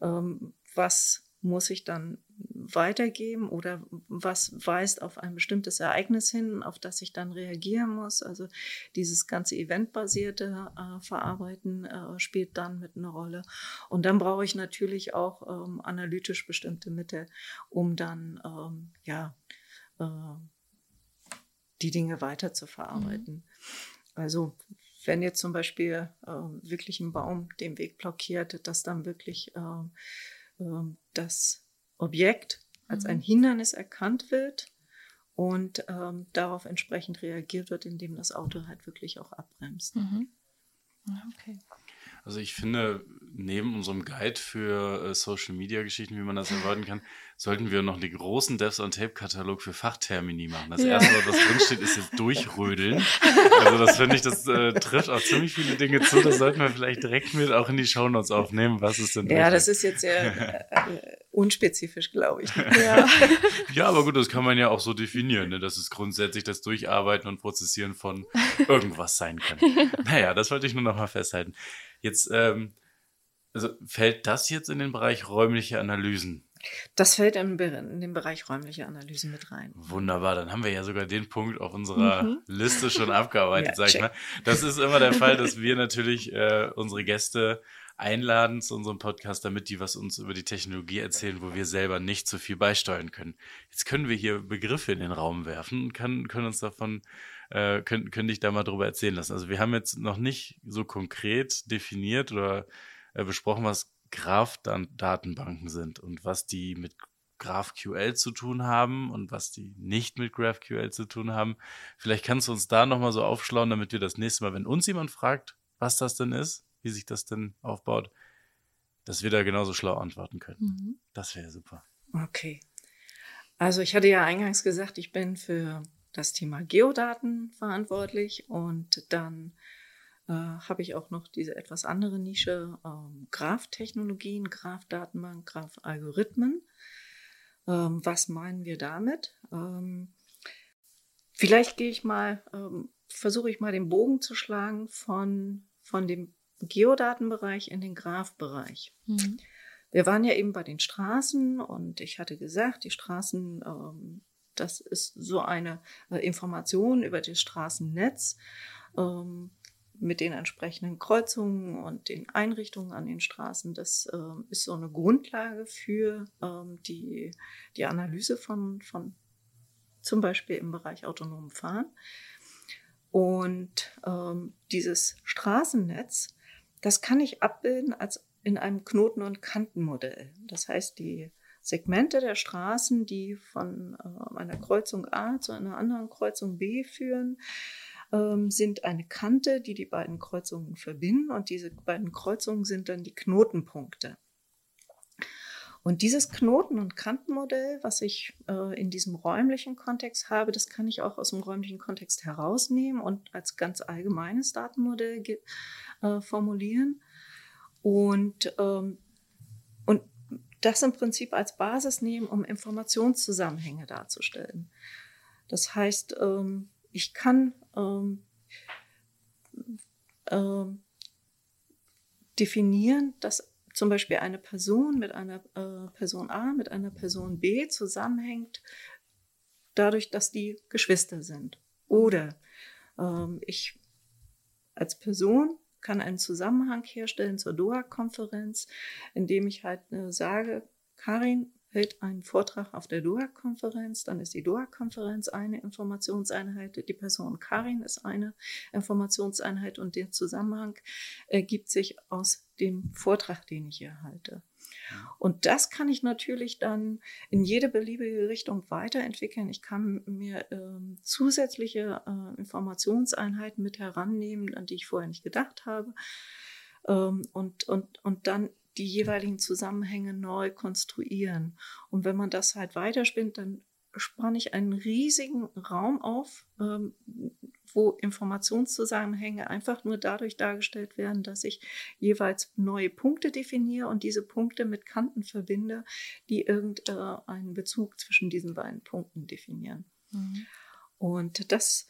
[SPEAKER 3] Ähm, was muss ich dann weitergeben oder was weist auf ein bestimmtes Ereignis hin, auf das ich dann reagieren muss. Also dieses ganze eventbasierte äh, Verarbeiten äh, spielt dann mit einer Rolle. Und dann brauche ich natürlich auch ähm, analytisch bestimmte Mittel, um dann ähm, ja äh, die Dinge weiter zu verarbeiten. Mhm. Also wenn jetzt zum Beispiel äh, wirklich ein Baum den Weg blockiert, dass dann wirklich äh, ähm, das Objekt als ein mhm. Hindernis erkannt wird und ähm, darauf entsprechend reagiert wird, indem das Auto halt wirklich auch abbremst. Mhm.
[SPEAKER 1] Okay. Also ich finde, neben unserem Guide für äh, Social Media Geschichten, wie man das erwarten kann, sollten wir noch den großen Devs on Tape Katalog für Fachtermini machen. Das ja. erste, was drinsteht, ist jetzt durchrödeln. Also das finde ich, das äh, trifft auch ziemlich viele Dinge zu. Das sollten wir vielleicht direkt mit auch in die Shownotes aufnehmen. Was ist denn?
[SPEAKER 3] Ja, das ist jetzt sehr äh, unspezifisch, glaube ich.
[SPEAKER 1] Ja. ja, aber gut, das kann man ja auch so definieren, ne? dass es grundsätzlich das Durcharbeiten und Prozessieren von irgendwas sein kann. Naja, das wollte ich nur noch mal festhalten. Jetzt, ähm, also fällt das jetzt in den Bereich räumliche Analysen?
[SPEAKER 3] Das fällt in, den Bereich räumliche Analysen mit rein.
[SPEAKER 1] Wunderbar, dann haben wir ja sogar den Punkt auf unserer mhm. Liste schon abgearbeitet, ja, sag ich mal. Das ist immer der Fall, dass wir natürlich äh, unsere Gäste einladen zu unserem Podcast, damit die was uns über die Technologie erzählen, wo wir selber nicht so viel beisteuern können. Jetzt können wir hier Begriffe in den Raum werfen und können, können uns davon äh, können, können dich da mal drüber erzählen lassen. Also wir haben jetzt noch nicht so konkret definiert oder äh, besprochen, was Graph-Datenbanken sind und was die mit GraphQL zu tun haben und was die nicht mit GraphQL zu tun haben. Vielleicht kannst du uns da nochmal so aufschlauen, damit wir das nächste Mal, wenn uns jemand fragt, was das denn ist, wie sich das denn aufbaut, dass wir da genauso schlau antworten können. Mhm. Das wäre super.
[SPEAKER 3] Okay. Also ich hatte ja eingangs gesagt, ich bin für das Thema Geodaten verantwortlich und dann äh, habe ich auch noch diese etwas andere Nische ähm, Graph-Technologien, Graph-Datenbank, Graph-Algorithmen. Ähm, was meinen wir damit? Ähm, vielleicht gehe ich mal, ähm, versuche ich mal den Bogen zu schlagen von, von dem Geodatenbereich in den Graph-Bereich. Mhm. Wir waren ja eben bei den Straßen und ich hatte gesagt, die Straßen ähm, das ist so eine äh, Information über das Straßennetz ähm, mit den entsprechenden Kreuzungen und den Einrichtungen an den Straßen. Das ähm, ist so eine Grundlage für ähm, die, die Analyse von, von zum Beispiel im Bereich autonomen Fahren. Und ähm, dieses Straßennetz, das kann ich abbilden als in einem Knoten- und Kantenmodell. Das heißt, die Segmente der Straßen, die von äh, einer Kreuzung A zu einer anderen Kreuzung B führen, ähm, sind eine Kante, die die beiden Kreuzungen verbinden und diese beiden Kreuzungen sind dann die Knotenpunkte. Und dieses Knoten- und Kantenmodell, was ich äh, in diesem räumlichen Kontext habe, das kann ich auch aus dem räumlichen Kontext herausnehmen und als ganz allgemeines Datenmodell äh, formulieren. Und, ähm, das im Prinzip als Basis nehmen, um Informationszusammenhänge darzustellen. Das heißt, ähm, ich kann ähm, ähm, definieren, dass zum Beispiel eine Person mit einer äh, Person A mit einer Person B zusammenhängt, dadurch, dass die Geschwister sind. Oder ich als Person kann einen Zusammenhang herstellen zur Doha-Konferenz, indem ich halt äh, sage, Karin hält einen Vortrag auf der Doha-Konferenz, dann ist die Doha-Konferenz eine Informationseinheit, die Person Karin ist eine Informationseinheit und der Zusammenhang ergibt sich aus dem Vortrag, den ich hier halte. Und das kann ich natürlich dann in jede beliebige Richtung weiterentwickeln. Ich kann mir ähm, zusätzliche äh, Informationseinheiten mit herannehmen, an die ich vorher nicht gedacht habe. Ähm, und, und, und dann die jeweiligen Zusammenhänge neu konstruieren. Und wenn man das halt weiterspinnt, dann spann ich einen riesigen Raum auf, ähm, wo Informationszusammenhänge einfach nur dadurch dargestellt werden, dass ich jeweils neue Punkte definiere und diese Punkte mit Kanten verbinde, die irgendeinen Bezug zwischen diesen beiden Punkten definieren. Mhm. Und das,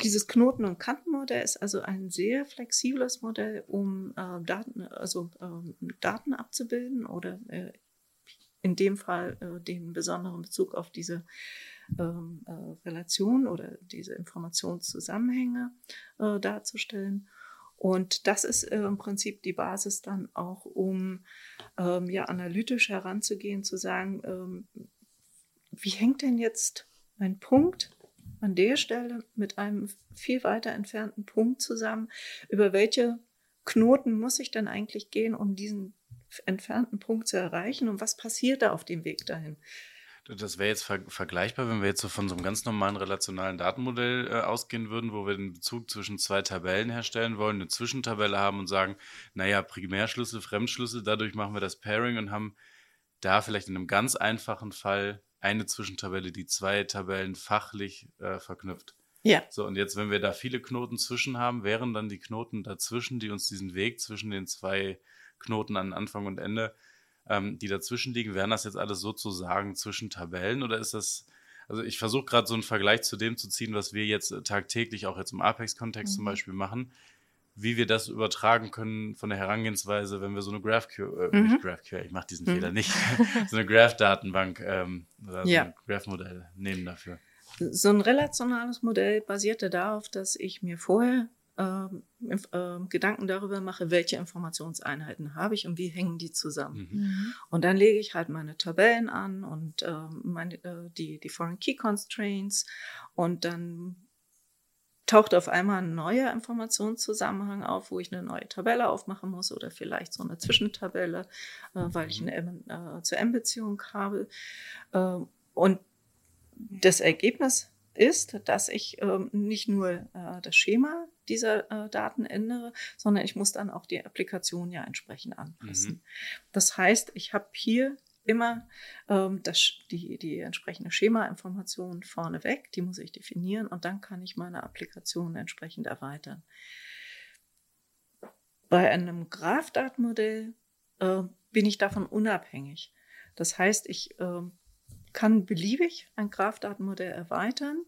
[SPEAKER 3] dieses Knoten- und Kantenmodell ist also ein sehr flexibles Modell, um äh, Daten, also äh, Daten abzubilden oder äh, in dem Fall äh, den besonderen Bezug auf diese ähm, äh, Relation oder diese Informationszusammenhänge äh, darzustellen. Und das ist äh, im Prinzip die Basis dann auch, um ähm, ja analytisch heranzugehen, zu sagen, ähm, wie hängt denn jetzt ein Punkt an der Stelle mit einem viel weiter entfernten Punkt zusammen? Über welche Knoten muss ich denn eigentlich gehen, um diesen entfernten Punkt zu erreichen und was passiert da auf dem Weg dahin?
[SPEAKER 1] Das wäre jetzt ver vergleichbar, wenn wir jetzt so von so einem ganz normalen relationalen Datenmodell äh, ausgehen würden, wo wir den Bezug zwischen zwei Tabellen herstellen wollen, eine Zwischentabelle haben und sagen, naja, Primärschlüssel, Fremdschlüssel, dadurch machen wir das Pairing und haben da vielleicht in einem ganz einfachen Fall eine Zwischentabelle, die zwei Tabellen fachlich äh, verknüpft.
[SPEAKER 3] Ja.
[SPEAKER 1] So, und jetzt, wenn wir da viele Knoten zwischen haben, wären dann die Knoten dazwischen, die uns diesen Weg zwischen den zwei Knoten an Anfang und Ende, ähm, die dazwischen liegen, wären das jetzt alles sozusagen zwischen Tabellen oder ist das, also ich versuche gerade so einen Vergleich zu dem zu ziehen, was wir jetzt tagtäglich auch jetzt im Apex-Kontext mhm. zum Beispiel machen, wie wir das übertragen können von der Herangehensweise, wenn wir so eine GraphQL, äh, mhm. nicht GraphQL, ich mache diesen mhm. Fehler nicht, so eine Graph-Datenbank ähm, oder so ein Graph-Modell nehmen dafür.
[SPEAKER 3] So ein relationales Modell basierte darauf, dass ich mir vorher ähm, äh, Gedanken darüber mache, welche Informationseinheiten habe ich und wie hängen die zusammen. Mhm. mhm. Und dann lege ich halt meine Tabellen an und äh, meine, äh, die, die Foreign Key Constraints und dann taucht auf einmal ein neuer Informationszusammenhang auf, wo ich eine neue Tabelle aufmachen muss oder vielleicht so eine Zwischentabelle, äh, weil ich mhm. eine M, äh, zur M-Beziehung habe. Äh, und das Ergebnis ist, dass ich ähm, nicht nur äh, das Schema dieser äh, Daten ändere, sondern ich muss dann auch die Applikation ja entsprechend anpassen. Mhm. Das heißt, ich habe hier immer ähm, das, die, die entsprechende Schema-Information vorneweg, die muss ich definieren und dann kann ich meine Applikation entsprechend erweitern. Bei einem Graph-Datenmodell äh, bin ich davon unabhängig. Das heißt, ich äh, kann beliebig ein Graph-Datenmodell erweitern.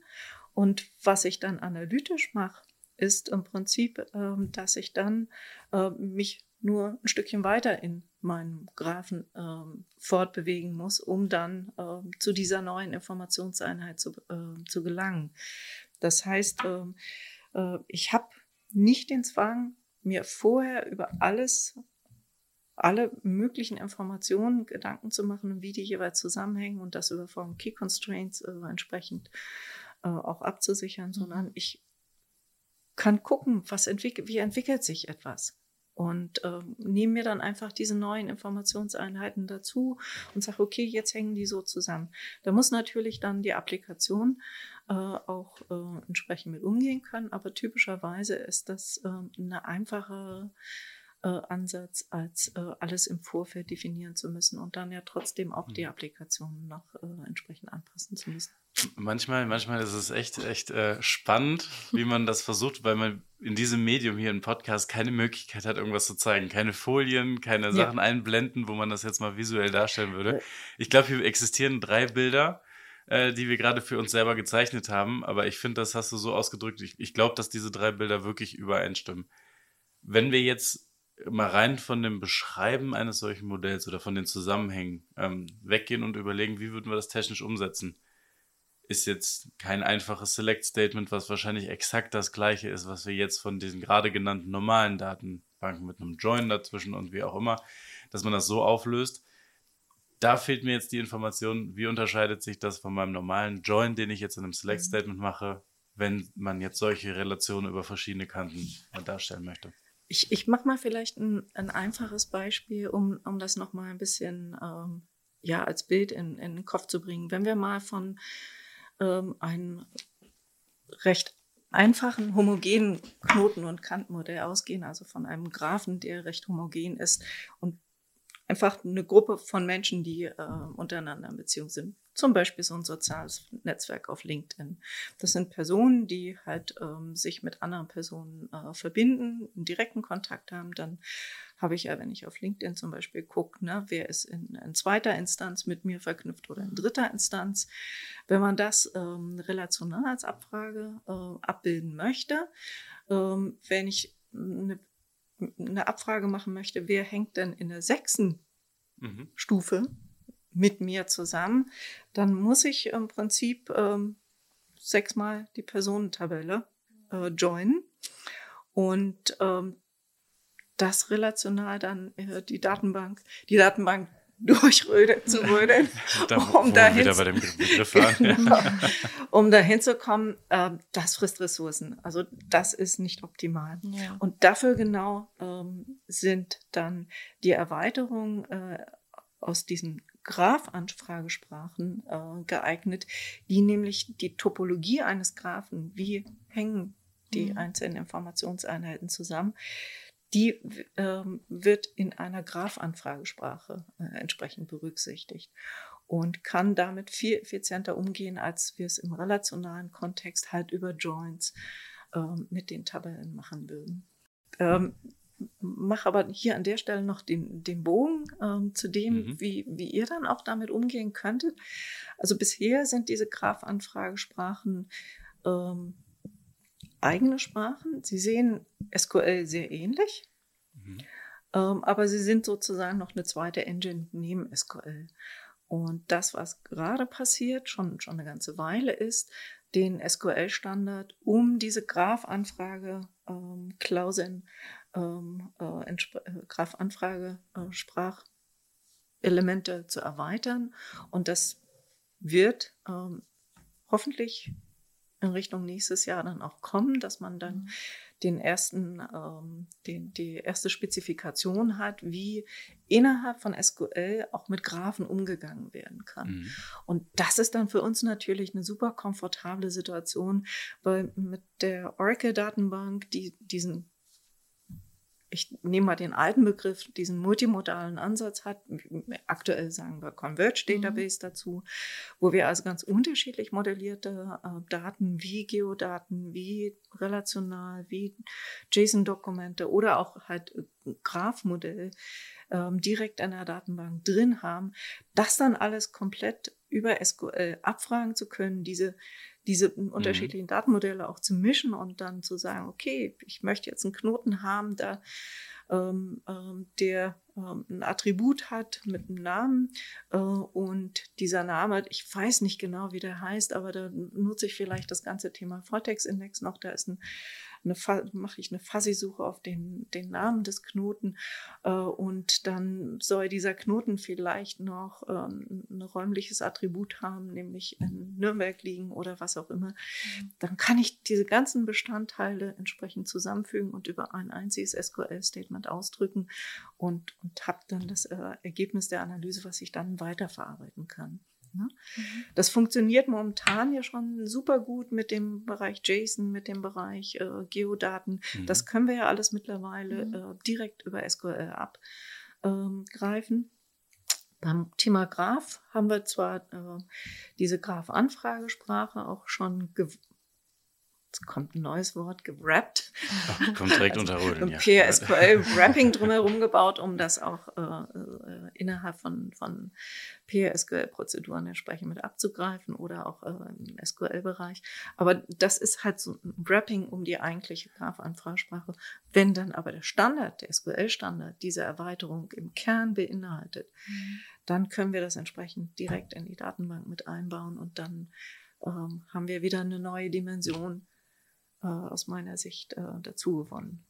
[SPEAKER 3] Und was ich dann analytisch mache, ist im Prinzip, ähm, dass ich dann äh, mich nur ein Stückchen weiter in meinem Graphen ähm, fortbewegen muss, um dann ähm, zu dieser neuen Informationseinheit zu, zu gelangen. Das heißt, äh, ich habe nicht den Zwang, mir vorher über alles alle möglichen Informationen Gedanken zu machen, wie die jeweils zusammenhängen und das über Form Key Constraints äh, entsprechend äh, auch abzusichern, mhm. sondern ich kann gucken, was entwickelt, wie entwickelt sich etwas und äh, nehme mir dann einfach diese neuen Informationseinheiten dazu und sage, okay, jetzt hängen die so zusammen. Da muss natürlich dann die Applikation äh, auch äh, entsprechend mit umgehen können, aber typischerweise ist das äh, eine einfache Ansatz, als äh, alles im Vorfeld definieren zu müssen und dann ja trotzdem auch die mhm. Applikationen noch äh, entsprechend anpassen zu müssen.
[SPEAKER 1] Manchmal, manchmal ist es echt, echt äh, spannend, wie man das versucht, weil man in diesem Medium hier im Podcast keine Möglichkeit hat, irgendwas zu zeigen. Keine Folien, keine Sachen ja. einblenden, wo man das jetzt mal visuell darstellen würde. Ich glaube, hier existieren drei Bilder, äh, die wir gerade für uns selber gezeichnet haben, aber ich finde, das hast du so ausgedrückt. Ich, ich glaube, dass diese drei Bilder wirklich übereinstimmen. Wenn wir jetzt mal rein von dem Beschreiben eines solchen Modells oder von den Zusammenhängen ähm, weggehen und überlegen, wie würden wir das technisch umsetzen, ist jetzt kein einfaches Select-Statement, was wahrscheinlich exakt das gleiche ist, was wir jetzt von diesen gerade genannten normalen Datenbanken mit einem Join dazwischen und wie auch immer, dass man das so auflöst. Da fehlt mir jetzt die Information, wie unterscheidet sich das von meinem normalen Join, den ich jetzt in einem Select-Statement mache, wenn man jetzt solche Relationen über verschiedene Kanten darstellen möchte.
[SPEAKER 3] Ich, ich mache mal vielleicht ein, ein einfaches Beispiel, um, um das nochmal ein bisschen ähm, ja, als Bild in, in den Kopf zu bringen. Wenn wir mal von ähm, einem recht einfachen, homogenen Knoten- und Kantenmodell ausgehen, also von einem Graphen, der recht homogen ist und einfach eine Gruppe von Menschen, die äh, untereinander in Beziehung sind. Zum Beispiel so ein soziales Netzwerk auf LinkedIn. Das sind Personen, die halt ähm, sich mit anderen Personen äh, verbinden, einen direkten Kontakt haben. Dann habe ich ja, wenn ich auf LinkedIn zum Beispiel gucke, ne, wer ist in, in, zweiter Instanz mit mir verknüpft oder in dritter Instanz. Wenn man das ähm, relational als Abfrage äh, abbilden möchte, ähm, wenn ich eine eine Abfrage machen möchte, wer hängt denn in der sechsten mhm. Stufe mit mir zusammen, dann muss ich im Prinzip ähm, sechsmal die Personentabelle äh, joinen und ähm, das relational dann äh, die Datenbank, die Datenbank durchrödeln zu rödeln,
[SPEAKER 1] da, um dahin wieder bei dem Begriff waren. genau,
[SPEAKER 3] um dahin zu kommen, äh, das frisst Ressourcen. Also das ist nicht optimal. Ja. Und dafür genau ähm, sind dann die Erweiterungen äh, aus diesen Graph-Anfragesprachen äh, geeignet, die nämlich die Topologie eines Graphen, wie hängen die mhm. einzelnen Informationseinheiten zusammen, die ähm, wird in einer Graph-Anfragesprache äh, entsprechend berücksichtigt und kann damit viel effizienter umgehen, als wir es im relationalen Kontext halt über Joins ähm, mit den Tabellen machen würden. Ähm, mache aber hier an der Stelle noch den, den Bogen ähm, zu dem, mhm. wie, wie ihr dann auch damit umgehen könntet. Also bisher sind diese Graph-Anfragesprachen ähm, eigene Sprachen. Sie sehen SQL sehr ähnlich, mhm. ähm, aber sie sind sozusagen noch eine zweite Engine neben SQL. Und das, was gerade passiert, schon, schon eine ganze Weile, ist, den SQL-Standard um diese Graph-Anfrage-Klauseln, ähm, äh, äh, Graph-Anfrage, äh, Sprachelemente zu erweitern. Und das wird ähm, hoffentlich in Richtung nächstes Jahr dann auch kommen, dass man dann mhm. den ersten, ähm, den, die erste Spezifikation hat, wie innerhalb von SQL auch mit Graphen umgegangen werden kann. Mhm. Und das ist dann für uns natürlich eine super komfortable Situation, weil mit der Oracle-Datenbank, die diesen ich nehme mal den alten Begriff, diesen multimodalen Ansatz hat. Aktuell sagen wir Converge mhm. Database mhm. dazu, wo wir also ganz unterschiedlich modellierte äh, Daten wie Geodaten, wie relational, wie JSON-Dokumente oder auch halt äh, Graphmodell ähm, direkt in der Datenbank drin haben, das dann alles komplett über SQL abfragen zu können, diese diese mhm. unterschiedlichen Datenmodelle auch zu mischen und dann zu sagen, okay, ich möchte jetzt einen Knoten haben, da ähm, ähm, der ähm, ein Attribut hat mit einem Namen äh, und dieser Name, ich weiß nicht genau, wie der heißt, aber da nutze ich vielleicht das ganze Thema Vortex-Index noch. Da ist ein eine, mache ich eine Fuzzy-Suche auf den, den Namen des Knoten äh, und dann soll dieser Knoten vielleicht noch ähm, ein räumliches Attribut haben, nämlich in Nürnberg liegen oder was auch immer. Dann kann ich diese ganzen Bestandteile entsprechend zusammenfügen und über ein einziges SQL-Statement ausdrücken und, und habe dann das äh, Ergebnis der Analyse, was ich dann weiterverarbeiten kann. Ne? Mhm. Das funktioniert momentan ja schon super gut mit dem Bereich JSON, mit dem Bereich äh, Geodaten. Mhm. Das können wir ja alles mittlerweile mhm. äh, direkt über SQL abgreifen. Ähm, Beim Thema Graph haben wir zwar äh, diese Graph-Anfragesprache auch schon Jetzt kommt ein neues Wort, gewrappt.
[SPEAKER 1] kommt direkt also, unter Rödeln,
[SPEAKER 3] ja. PSQL-Wrapping drumherum gebaut, um das auch äh, äh, innerhalb von, von PSQL-Prozeduren entsprechend mit abzugreifen oder auch äh, im SQL-Bereich. Aber das ist halt so ein Wrapping um die eigentliche Graph-Anfragesprache. Wenn dann aber der Standard, der SQL-Standard, diese Erweiterung im Kern beinhaltet, mhm. dann können wir das entsprechend direkt in die Datenbank mit einbauen und dann ähm, haben wir wieder eine neue Dimension äh, aus meiner Sicht äh, dazu gewonnen.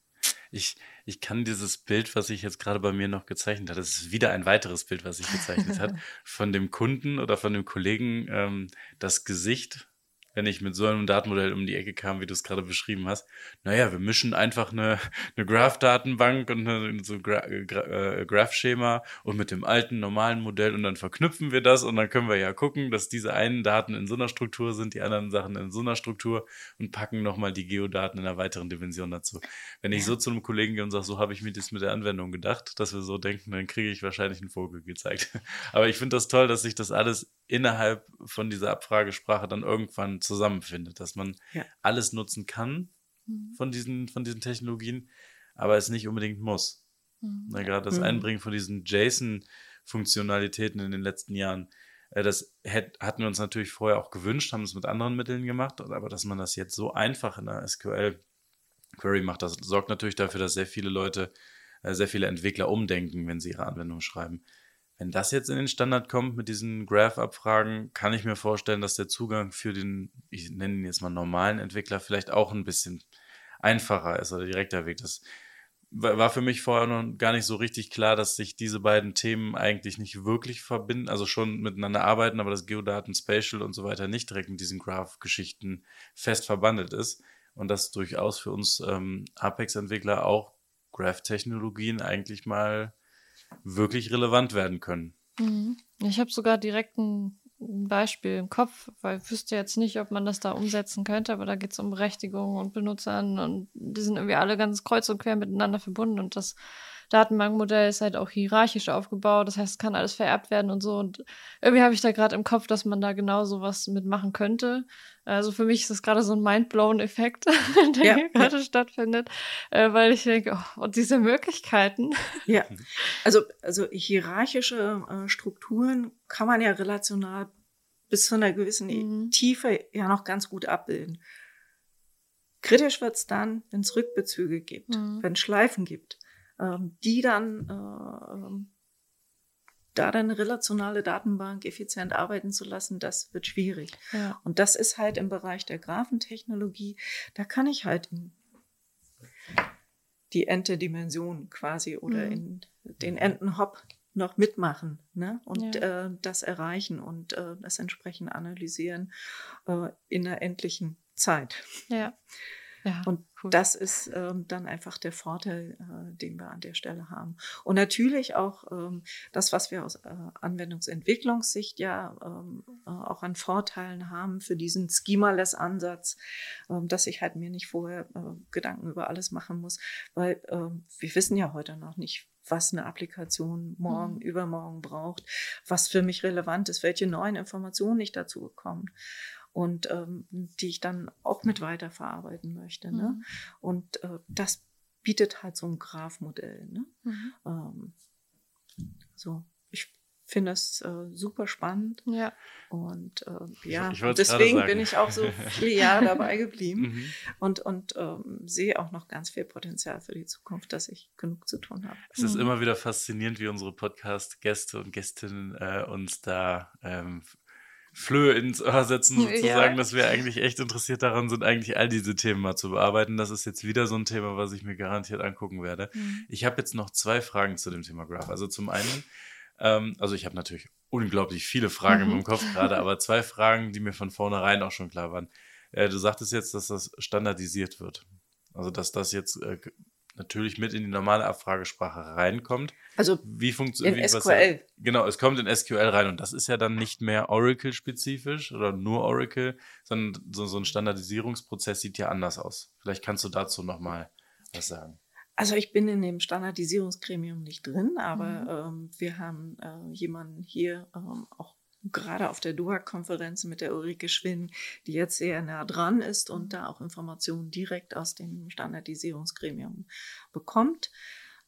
[SPEAKER 1] Ich, ich kann dieses Bild, was ich jetzt gerade bei mir noch gezeichnet habe, das ist wieder ein weiteres Bild, was ich gezeichnet habe, von dem Kunden oder von dem Kollegen, ähm, das Gesicht wenn ich mit so einem Datenmodell um die Ecke kam, wie du es gerade beschrieben hast. Naja, wir mischen einfach eine, eine Graph-Datenbank und eine, so Gra Gra äh, Graph-Schema und mit dem alten normalen Modell und dann verknüpfen wir das und dann können wir ja gucken, dass diese einen Daten in so einer Struktur sind, die anderen Sachen in so einer Struktur und packen nochmal die Geodaten in einer weiteren Dimension dazu. Wenn ich so zu einem Kollegen gehe und sage, so habe ich mir das mit der Anwendung gedacht, dass wir so denken, dann kriege ich wahrscheinlich einen Vogel gezeigt. Aber ich finde das toll, dass sich das alles innerhalb von dieser Abfragesprache dann irgendwann zusammenfindet, dass man ja. alles nutzen kann mhm. von, diesen, von diesen Technologien, aber es nicht unbedingt muss. Mhm. Na, gerade das mhm. Einbringen von diesen JSON-Funktionalitäten in den letzten Jahren, äh, das hatten wir uns natürlich vorher auch gewünscht, haben es mit anderen Mitteln gemacht, aber dass man das jetzt so einfach in der SQL-Query macht, das sorgt natürlich dafür, dass sehr viele Leute, äh, sehr viele Entwickler umdenken, wenn sie ihre Anwendung schreiben. Wenn das jetzt in den Standard kommt mit diesen Graph-Abfragen, kann ich mir vorstellen, dass der Zugang für den, ich nenne ihn jetzt mal normalen Entwickler, vielleicht auch ein bisschen einfacher ist oder direkter Weg. Das war für mich vorher noch gar nicht so richtig klar, dass sich diese beiden Themen eigentlich nicht wirklich verbinden, also schon miteinander arbeiten, aber das Geodaten Spatial und so weiter nicht direkt mit diesen Graph-Geschichten fest verbandelt ist und dass durchaus für uns ähm, Apex-Entwickler auch Graph-Technologien eigentlich mal wirklich relevant werden können.
[SPEAKER 2] Mhm. Ich habe sogar direkt ein Beispiel im Kopf, weil ich wüsste jetzt nicht, ob man das da umsetzen könnte, aber da geht es um Berechtigungen und Benutzern und die sind irgendwie alle ganz kreuz und quer miteinander verbunden und das Datenbankmodell ist halt auch hierarchisch aufgebaut. Das heißt, es kann alles vererbt werden und so. Und irgendwie habe ich da gerade im Kopf, dass man da genau sowas mitmachen könnte. Also für mich ist das gerade so ein Mindblown-Effekt, der ja, hier gerade ja. stattfindet, äh, weil ich denke, oh, und diese Möglichkeiten.
[SPEAKER 3] Ja, also, also hierarchische äh, Strukturen kann man ja relational bis zu einer gewissen mhm. Tiefe ja noch ganz gut abbilden. Kritisch wird es dann, wenn es Rückbezüge gibt, mhm. wenn es Schleifen gibt ähm, die dann äh, ähm, da dann eine relationale Datenbank effizient arbeiten zu lassen, das wird schwierig. Ja. Und das ist halt im Bereich der Graphentechnologie, da kann ich halt in die Ente-Dimension quasi oder mhm. in den Entenhop noch mitmachen ne? und ja. äh, das erreichen und äh, das entsprechend analysieren äh, in einer endlichen Zeit.
[SPEAKER 2] Ja.
[SPEAKER 3] Ja, und cool. das ist ähm, dann einfach der Vorteil, äh, den wir an der Stelle haben. Und natürlich auch ähm, das, was wir aus äh, Anwendungsentwicklungssicht ja ähm, äh, auch an Vorteilen haben für diesen Schema-less-Ansatz, ähm, dass ich halt mir nicht vorher äh, Gedanken über alles machen muss, weil ähm, wir wissen ja heute noch nicht, was eine Applikation morgen, mhm. übermorgen braucht, was für mich relevant ist, welche neuen Informationen ich dazu bekomme und ähm, die ich dann auch mit weiterverarbeiten möchte. Ne? Mhm. Und äh, das bietet halt so ein Graph-Modell. Ne? Mhm. Ähm, so, ich finde das äh, super spannend.
[SPEAKER 2] Ja.
[SPEAKER 3] Und äh, ja, ich, ich deswegen bin ich auch so viele Jahre dabei geblieben mhm. und, und ähm, sehe auch noch ganz viel Potenzial für die Zukunft, dass ich genug zu tun habe.
[SPEAKER 1] Es ist mhm. immer wieder faszinierend, wie unsere Podcast-Gäste und Gästinnen äh, uns da ähm, Flöhe ins Ohr setzen, sozusagen, ja. dass wir eigentlich echt interessiert daran sind, eigentlich all diese Themen mal zu bearbeiten. Das ist jetzt wieder so ein Thema, was ich mir garantiert angucken werde. Mhm. Ich habe jetzt noch zwei Fragen zu dem Thema Graph. Also zum einen, ähm, also ich habe natürlich unglaublich viele Fragen mhm. in meinem Kopf gerade, aber zwei Fragen, die mir von vornherein auch schon klar waren. Äh, du sagtest jetzt, dass das standardisiert wird. Also dass das jetzt äh, natürlich mit in die normale Abfragesprache reinkommt.
[SPEAKER 3] Also
[SPEAKER 1] wie funktioniert
[SPEAKER 3] in SQL.
[SPEAKER 1] Was, genau, es kommt in SQL rein und das ist ja dann nicht mehr Oracle-spezifisch oder nur Oracle, sondern so, so ein Standardisierungsprozess sieht ja anders aus. Vielleicht kannst du dazu nochmal was sagen.
[SPEAKER 3] Also ich bin in dem Standardisierungsgremium nicht drin, aber mhm. ähm, wir haben äh, jemanden hier ähm, auch gerade auf der DUAC-Konferenz mit der Ulrike Schwinn, die jetzt sehr nah dran ist und da auch Informationen direkt aus dem Standardisierungsgremium bekommt.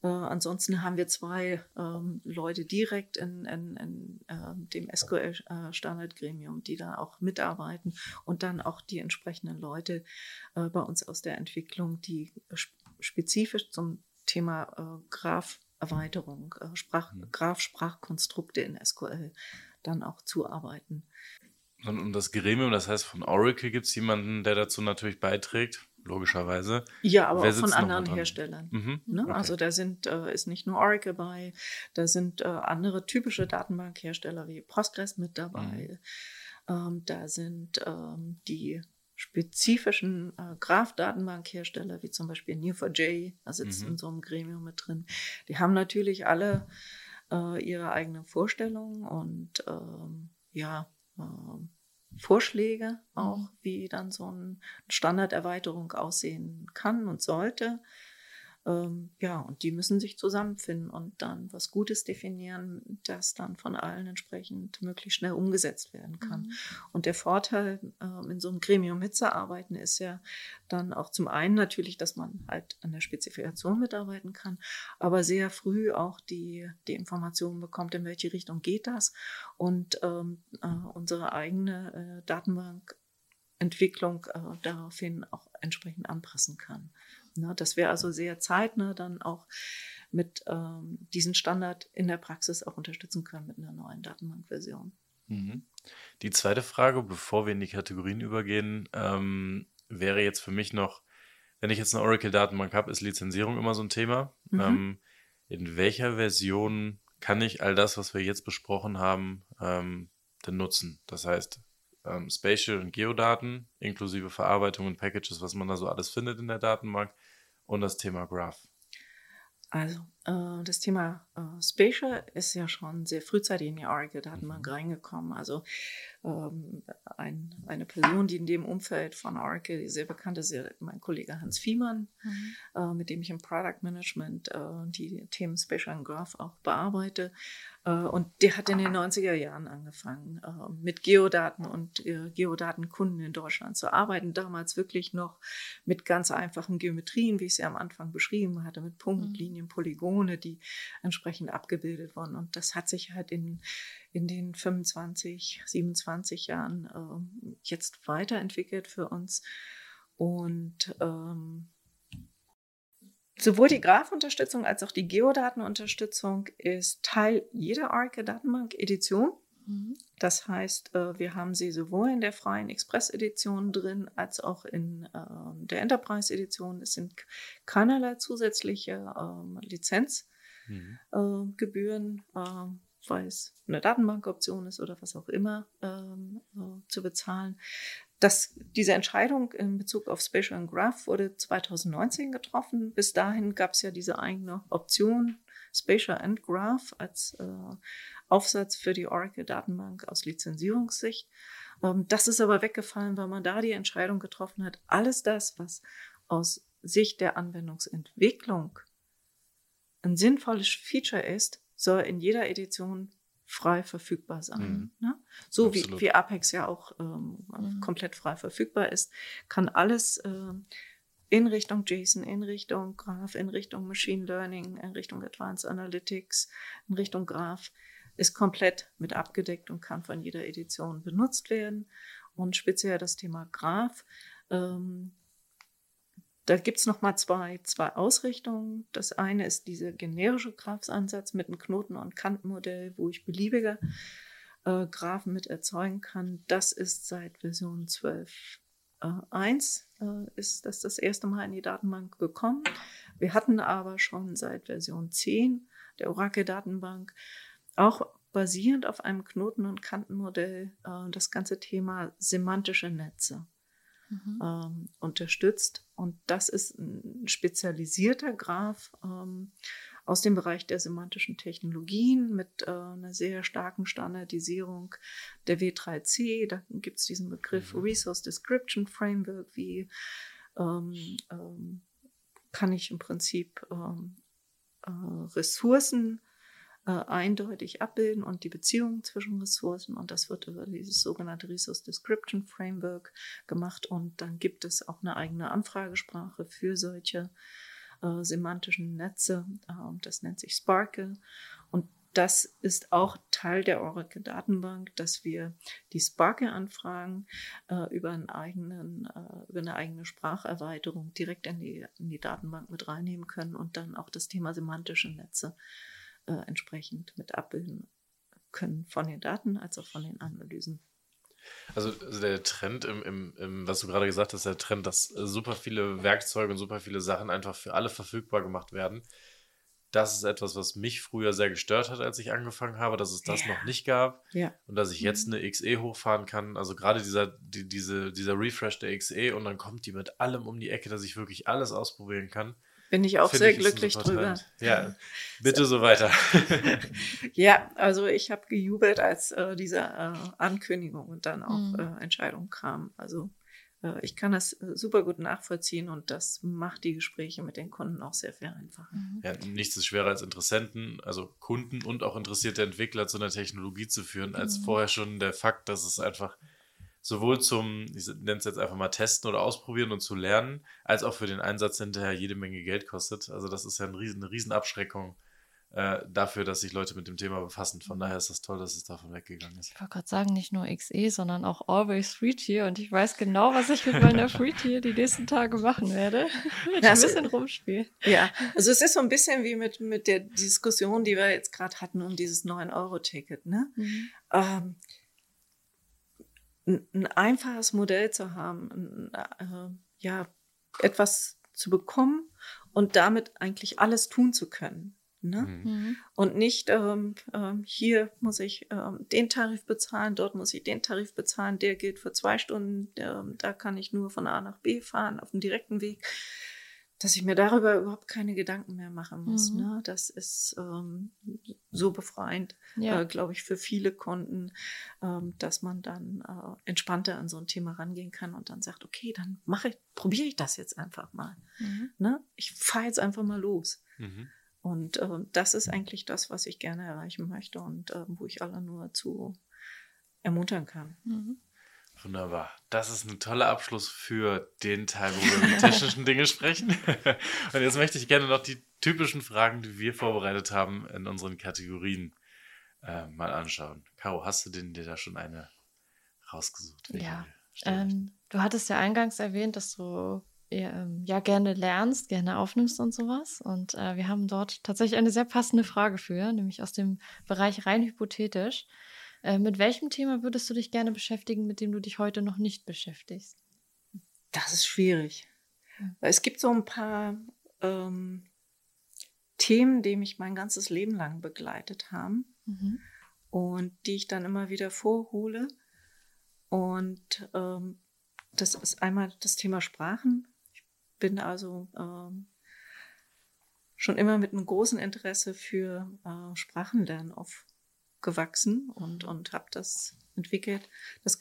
[SPEAKER 3] Äh, ansonsten haben wir zwei ähm, Leute direkt in, in, in äh, dem SQL-Standardgremium, die da auch mitarbeiten und dann auch die entsprechenden Leute äh, bei uns aus der Entwicklung, die spezifisch zum Thema äh, Graph-Erweiterung, äh, Sprach, mhm. Graph-Sprachkonstrukte in SQL dann auch zuarbeiten.
[SPEAKER 1] Und um das Gremium, das heißt von Oracle gibt es jemanden, der dazu natürlich beiträgt, logischerweise.
[SPEAKER 3] Ja, aber Wer auch von anderen Herstellern. Mhm. Ne? Okay. Also da sind, äh, ist nicht nur Oracle bei, da sind äh, andere typische Datenbankhersteller wie Postgres mit dabei. Ähm, da sind ähm, die spezifischen äh, Graph-Datenbankhersteller, wie zum Beispiel Neo4j, da sitzt mhm. in so einem Gremium mit drin. Die haben natürlich alle äh, ihre eigenen Vorstellungen und ähm, ja, äh, Vorschläge auch, mhm. wie dann so eine Standarderweiterung aussehen kann und sollte. Ähm, ja, und die müssen sich zusammenfinden und dann was Gutes definieren, das dann von allen entsprechend möglichst schnell umgesetzt werden kann. Mhm. Und der Vorteil, äh, in so einem Gremium mitzuarbeiten, ist ja dann auch zum einen natürlich, dass man halt an der Spezifikation mitarbeiten kann, aber sehr früh auch die, die Informationen bekommt, in welche Richtung geht das und ähm, äh, unsere eigene äh, Datenbankentwicklung äh, daraufhin auch entsprechend anpassen kann. Ne, dass wir also sehr zeitnah dann auch mit ähm, diesem Standard in der Praxis auch unterstützen können mit einer neuen Datenbankversion.
[SPEAKER 1] Mhm. Die zweite Frage, bevor wir in die Kategorien übergehen, ähm, wäre jetzt für mich noch, wenn ich jetzt eine Oracle-Datenbank habe, ist Lizenzierung immer so ein Thema. Mhm. Ähm, in welcher Version kann ich all das, was wir jetzt besprochen haben, ähm, denn nutzen? Das heißt, ähm, Spatial und Geodaten, inklusive Verarbeitung und Packages, was man da so alles findet in der Datenbank und das Thema Graph.
[SPEAKER 3] Also, äh, das Thema äh, Spatial ist ja schon sehr frühzeitig in die Oracle-Datenbank mhm. reingekommen. Also, ähm, ein, eine Person, die in dem Umfeld von Oracle die sehr bekannt ist, ist mein Kollege Hans Fiemann, mhm. äh, mit dem ich im Product Management äh, die Themen Spatial und Graph auch bearbeite. Äh, und der hat in den 90er Jahren angefangen, äh, mit Geodaten und äh, Geodatenkunden in Deutschland zu arbeiten. Damals wirklich noch mit ganz einfachen Geometrien, wie ich sie am Anfang beschrieben hatte, mit Punkten, mhm. Linien, Polygone, die entsprechend abgebildet wurden. Und das hat sich halt in, in den 25, 27 Jahren jetzt weiterentwickelt für uns. Und ähm, Sowohl die Graph-Unterstützung als auch die Geodatenunterstützung ist Teil jeder Oracle-Datenbank-Edition. Mhm. Das heißt, äh, wir haben sie sowohl in der freien Express-Edition drin als auch in ähm, der Enterprise-Edition. Es sind keinerlei zusätzliche ähm, Lizenzgebühren, mhm. Äh, weil es eine Datenbankoption ist oder was auch immer, ähm, äh, zu bezahlen. Das, diese Entscheidung in Bezug auf Spatial and Graph wurde 2019 getroffen. Bis dahin gab es ja diese eigene Option Spatial and Graph als äh, Aufsatz für die Oracle-Datenbank aus Lizenzierungssicht. Ähm, das ist aber weggefallen, weil man da die Entscheidung getroffen hat, alles das, was aus Sicht der Anwendungsentwicklung ein sinnvolles Feature ist, soll in jeder Edition frei verfügbar sein. Mhm. Ne? So wie, wie Apex ja auch ähm, mhm. komplett frei verfügbar ist, kann alles äh, in Richtung JSON, in Richtung Graph, in Richtung Machine Learning, in Richtung Advanced Analytics, in Richtung Graph, ist komplett mit abgedeckt und kann von jeder Edition benutzt werden. Und speziell das Thema Graph ähm, da gibt es nochmal zwei, zwei Ausrichtungen. Das eine ist dieser generische Graphansatz mit einem Knoten- und Kantenmodell, wo ich beliebige äh, Graphen mit erzeugen kann. Das ist seit Version 12.1 äh, äh, ist das das erste Mal in die Datenbank gekommen. Wir hatten aber schon seit Version 10 der Oracle-Datenbank auch basierend auf einem Knoten- und Kantenmodell äh, das ganze Thema semantische Netze mhm. ähm, unterstützt. Und das ist ein spezialisierter Graph ähm, aus dem Bereich der semantischen Technologien mit äh, einer sehr starken Standardisierung der W3C. Da gibt es diesen Begriff mhm. Resource Description Framework, wie ähm, ähm kann ich im Prinzip ähm, äh, Ressourcen äh, eindeutig abbilden und die Beziehungen zwischen Ressourcen. Und das wird über dieses sogenannte Resource Description Framework gemacht. Und dann gibt es auch eine eigene Anfragesprache für solche äh, semantischen Netze. Äh, das nennt sich Sparkle. Und das ist auch Teil der Oracle-Datenbank, dass wir die Sparkle-Anfragen äh, über, äh, über eine eigene Spracherweiterung direkt in die, in die Datenbank mit reinnehmen können und dann auch das Thema semantische Netze äh, entsprechend mit abbilden können von den Daten als auch von den Analysen.
[SPEAKER 1] Also, also der Trend, im, im, im, was du gerade gesagt hast, der Trend, dass super viele Werkzeuge und super viele Sachen einfach für alle verfügbar gemacht werden, das ist etwas, was mich früher sehr gestört hat, als ich angefangen habe, dass es das ja. noch nicht gab.
[SPEAKER 3] Ja.
[SPEAKER 1] Und dass ich jetzt mhm. eine XE hochfahren kann. Also gerade dieser, die, diese, dieser Refresh der XE und dann kommt die mit allem um die Ecke, dass ich wirklich alles ausprobieren kann.
[SPEAKER 3] Bin ich auch sehr ich, glücklich drüber.
[SPEAKER 1] Ja, bitte so weiter.
[SPEAKER 3] ja, also ich habe gejubelt, als äh, diese äh, Ankündigung und dann auch mhm. äh, Entscheidung kam. Also äh, ich kann das äh, super gut nachvollziehen und das macht die Gespräche mit den Kunden auch sehr viel einfacher. Mhm.
[SPEAKER 1] Ja, nichts ist schwerer als Interessenten, also Kunden und auch interessierte Entwickler zu einer Technologie zu führen, als mhm. vorher schon der Fakt, dass es einfach sowohl zum, ich nenne es jetzt einfach mal testen oder ausprobieren und zu lernen, als auch für den Einsatz hinterher jede Menge Geld kostet. Also das ist ja eine riesen, eine riesen Abschreckung äh, dafür, dass sich Leute mit dem Thema befassen. Von daher ist das toll, dass es davon weggegangen ist.
[SPEAKER 2] Ich wollte gerade sagen, nicht nur XE, sondern auch Always Free Tier. Und ich weiß genau, was ich mit meiner Free Tier die nächsten Tage machen werde. Ja, ein bisschen rumspielen.
[SPEAKER 3] Ja, also es ist so ein bisschen wie mit, mit der Diskussion, die wir jetzt gerade hatten um dieses 9-Euro-Ticket. Ne? Mhm. Ähm, ein einfaches Modell zu haben, äh, ja, etwas zu bekommen und damit eigentlich alles tun zu können. Ne? Mhm. mhm. Und nicht, ähm, ähm, hier muss ich ähm, den Tarif bezahlen, dort muss ich den Tarif bezahlen, der gilt für zwei Stunden, ähm, da kann ich nur von A nach B fahren auf dem direkten Weg dass ich mir darüber überhaupt keine Gedanken mehr machen muss. Mhm. Ne? Das ist ähm, so befreiend, ja. äh, glaube ich, für viele Kunden, ähm, dass man dann äh, entspannter an so ein Thema rangehen kann und dann sagt, okay, dann mache ich, probiere ich das jetzt einfach mal. Mhm. Ne? Ich fahre jetzt einfach mal los. Mhm. Und äh, das ist eigentlich das, was ich gerne erreichen möchte und äh, wo ich alle nur zu ermuntern kann.
[SPEAKER 1] Wunderbar. Das ist ein toller Abschluss für den Teil, wo wir über technischen Dinge sprechen. Und jetzt möchte ich gerne noch die typischen Fragen, die wir vorbereitet haben, in unseren Kategorien äh, mal anschauen. Caro, hast du denn dir da schon eine rausgesucht?
[SPEAKER 2] Ja. Ähm, du hattest ja eingangs erwähnt, dass du ähm, ja gerne lernst, gerne aufnimmst und sowas. Und äh, wir haben dort tatsächlich eine sehr passende Frage für, nämlich aus dem Bereich rein hypothetisch. Äh, mit welchem Thema würdest du dich gerne beschäftigen, mit dem du dich heute noch nicht beschäftigst?
[SPEAKER 3] Das ist schwierig. Weil es gibt so ein paar ähm, Themen, die mich mein ganzes Leben lang begleitet haben mhm. und die ich dann immer wieder vorhole. Und ähm, das ist einmal das Thema Sprachen. Ich bin also ähm, schon immer mit einem großen Interesse für äh, Sprachenlernen auf gewachsen und, und habe das entwickelt. Das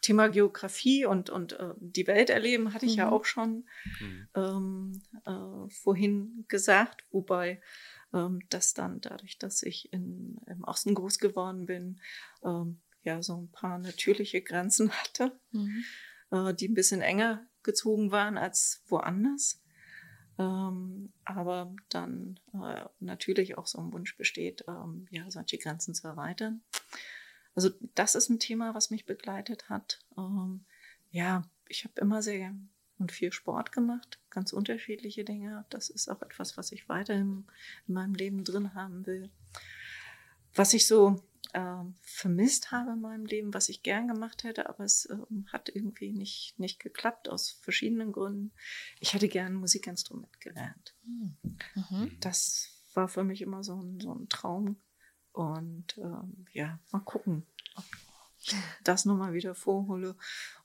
[SPEAKER 3] Thema Geografie und, und äh, die Welt erleben hatte ich mhm. ja auch schon mhm. ähm, äh, vorhin gesagt, wobei ähm, das dann dadurch, dass ich in, im Osten groß geworden bin, ähm, ja so ein paar natürliche Grenzen hatte, mhm. äh, die ein bisschen enger gezogen waren als woanders. Ähm, aber dann äh, natürlich auch so ein Wunsch besteht, ähm, ja, solche Grenzen zu erweitern. Also das ist ein Thema, was mich begleitet hat. Ähm, ja, ich habe immer sehr und viel Sport gemacht, ganz unterschiedliche Dinge. Das ist auch etwas, was ich weiterhin in meinem Leben drin haben will. Was ich so äh, vermisst habe in meinem Leben, was ich gern gemacht hätte, aber es äh, hat irgendwie nicht, nicht geklappt aus verschiedenen Gründen. Ich hätte gern ein Musikinstrument gelernt. Mhm. mhm. Das war für mich immer so ein, so ein Traum. Und ähm, ja, mal gucken, ob ich das nochmal wieder vorhole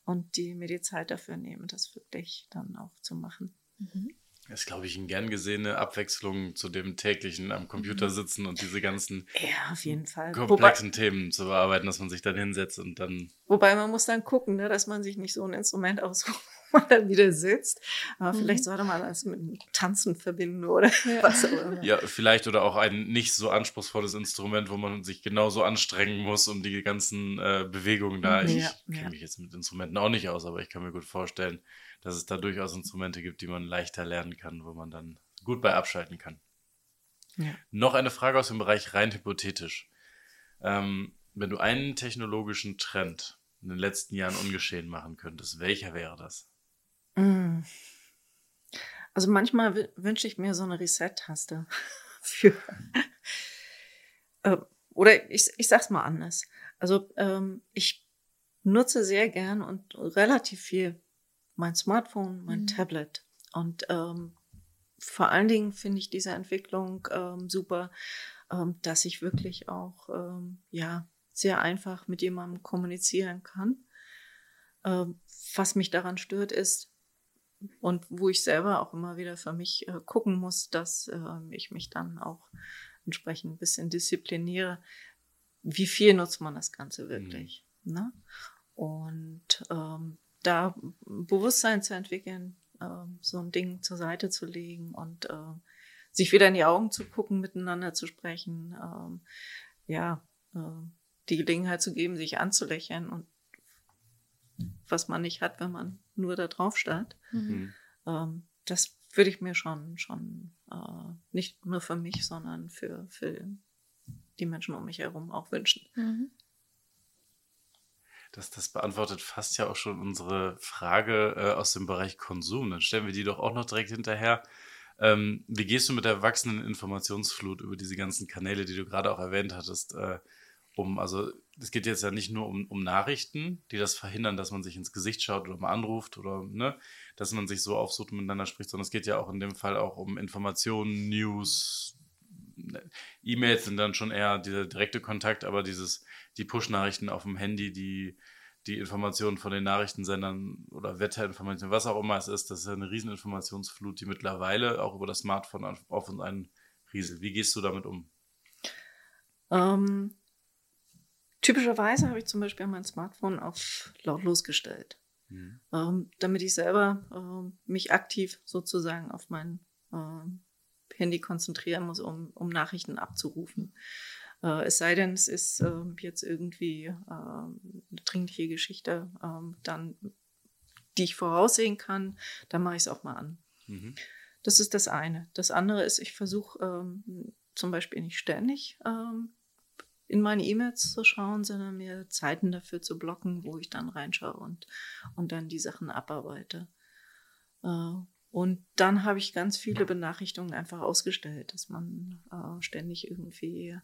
[SPEAKER 3] und die mir die Zeit dafür nehme, das wirklich dann auch zu machen.
[SPEAKER 1] Mhm. Das ist, glaube ich, eine gern gesehene Abwechslung zu dem täglichen am Computer mhm. sitzen und diese ganzen
[SPEAKER 3] ja, auf jeden Fall.
[SPEAKER 1] komplexen Wobei, Themen zu bearbeiten, dass man sich dann hinsetzt und dann.
[SPEAKER 3] Wobei man muss dann gucken, ne, dass man sich nicht so ein Instrument aussucht, wo man dann wieder sitzt. Aber mhm. vielleicht sollte man das mit einem Tanzen verbinden oder ja. was auch immer.
[SPEAKER 1] Ja, vielleicht oder auch ein nicht so anspruchsvolles Instrument, wo man sich genauso anstrengen muss, um die ganzen äh, Bewegungen da. Ich, ja, ich kenne mich jetzt mit Instrumenten auch nicht aus, aber ich kann mir gut vorstellen, dass es da durchaus Instrumente gibt, die man leichter lernen kann, wo man dann gut bei abschalten kann. Ja. Noch eine Frage aus dem Bereich rein hypothetisch. Ähm, wenn du einen technologischen Trend in den letzten Jahren ungeschehen machen könntest, welcher wäre das? Mm.
[SPEAKER 3] Also manchmal wünsche ich mir so eine Reset-Taste für. äh, oder ich, ich sag's mal anders. Also ähm, ich nutze sehr gern und relativ viel mein Smartphone, mein mhm. Tablet. Und ähm, vor allen Dingen finde ich diese Entwicklung ähm, super, ähm, dass ich wirklich auch ähm, ja sehr einfach mit jemandem kommunizieren kann. Ähm, was mich daran stört, ist, und wo ich selber auch immer wieder für mich äh, gucken muss, dass äh, ich mich dann auch entsprechend ein bisschen diszipliniere. Wie viel nutzt man das Ganze wirklich? Mhm. Ne? Und ähm, da Bewusstsein zu entwickeln, äh, so ein Ding zur Seite zu legen und äh, sich wieder in die Augen zu gucken, miteinander zu sprechen, ähm, ja, äh, die Gelegenheit zu geben, sich anzulächeln und was man nicht hat, wenn man nur da drauf starrt. Mhm. Ähm, das würde ich mir schon, schon äh, nicht nur für mich, sondern für, für die Menschen um mich herum auch wünschen. Mhm.
[SPEAKER 1] Das, das beantwortet fast ja auch schon unsere Frage äh, aus dem Bereich Konsum. Dann stellen wir die doch auch noch direkt hinterher. Ähm, wie gehst du mit der wachsenden Informationsflut über diese ganzen Kanäle, die du gerade auch erwähnt hattest, äh, um? Also es geht jetzt ja nicht nur um, um Nachrichten, die das verhindern, dass man sich ins Gesicht schaut oder mal anruft oder ne, dass man sich so aufsucht und miteinander spricht, sondern es geht ja auch in dem Fall auch um Informationen, News, ne, E-Mails sind dann schon eher dieser direkte Kontakt, aber dieses die Push-Nachrichten auf dem Handy, die, die Informationen von den Nachrichtensendern oder Wetterinformationen, was auch immer es ist, das ist eine Rieseninformationsflut, die mittlerweile auch über das Smartphone auf uns einrieselt. Wie gehst du damit um?
[SPEAKER 3] Ähm, typischerweise habe ich zum Beispiel mein Smartphone auf lautlos gestellt, mhm. ähm, damit ich selber ähm, mich aktiv sozusagen auf mein ähm, Handy konzentrieren muss, um, um Nachrichten abzurufen. Äh, es sei denn, es ist äh, jetzt irgendwie äh, eine dringliche Geschichte, ähm, dann, die ich voraussehen kann, dann mache ich es auch mal an. Mhm. Das ist das eine. Das andere ist, ich versuche ähm, zum Beispiel nicht ständig ähm, in meine E-Mails zu schauen, sondern mir Zeiten dafür zu blocken, wo ich dann reinschaue und, und dann die Sachen abarbeite. Äh, und dann habe ich ganz viele Benachrichtigungen einfach ausgestellt, dass man äh, ständig irgendwie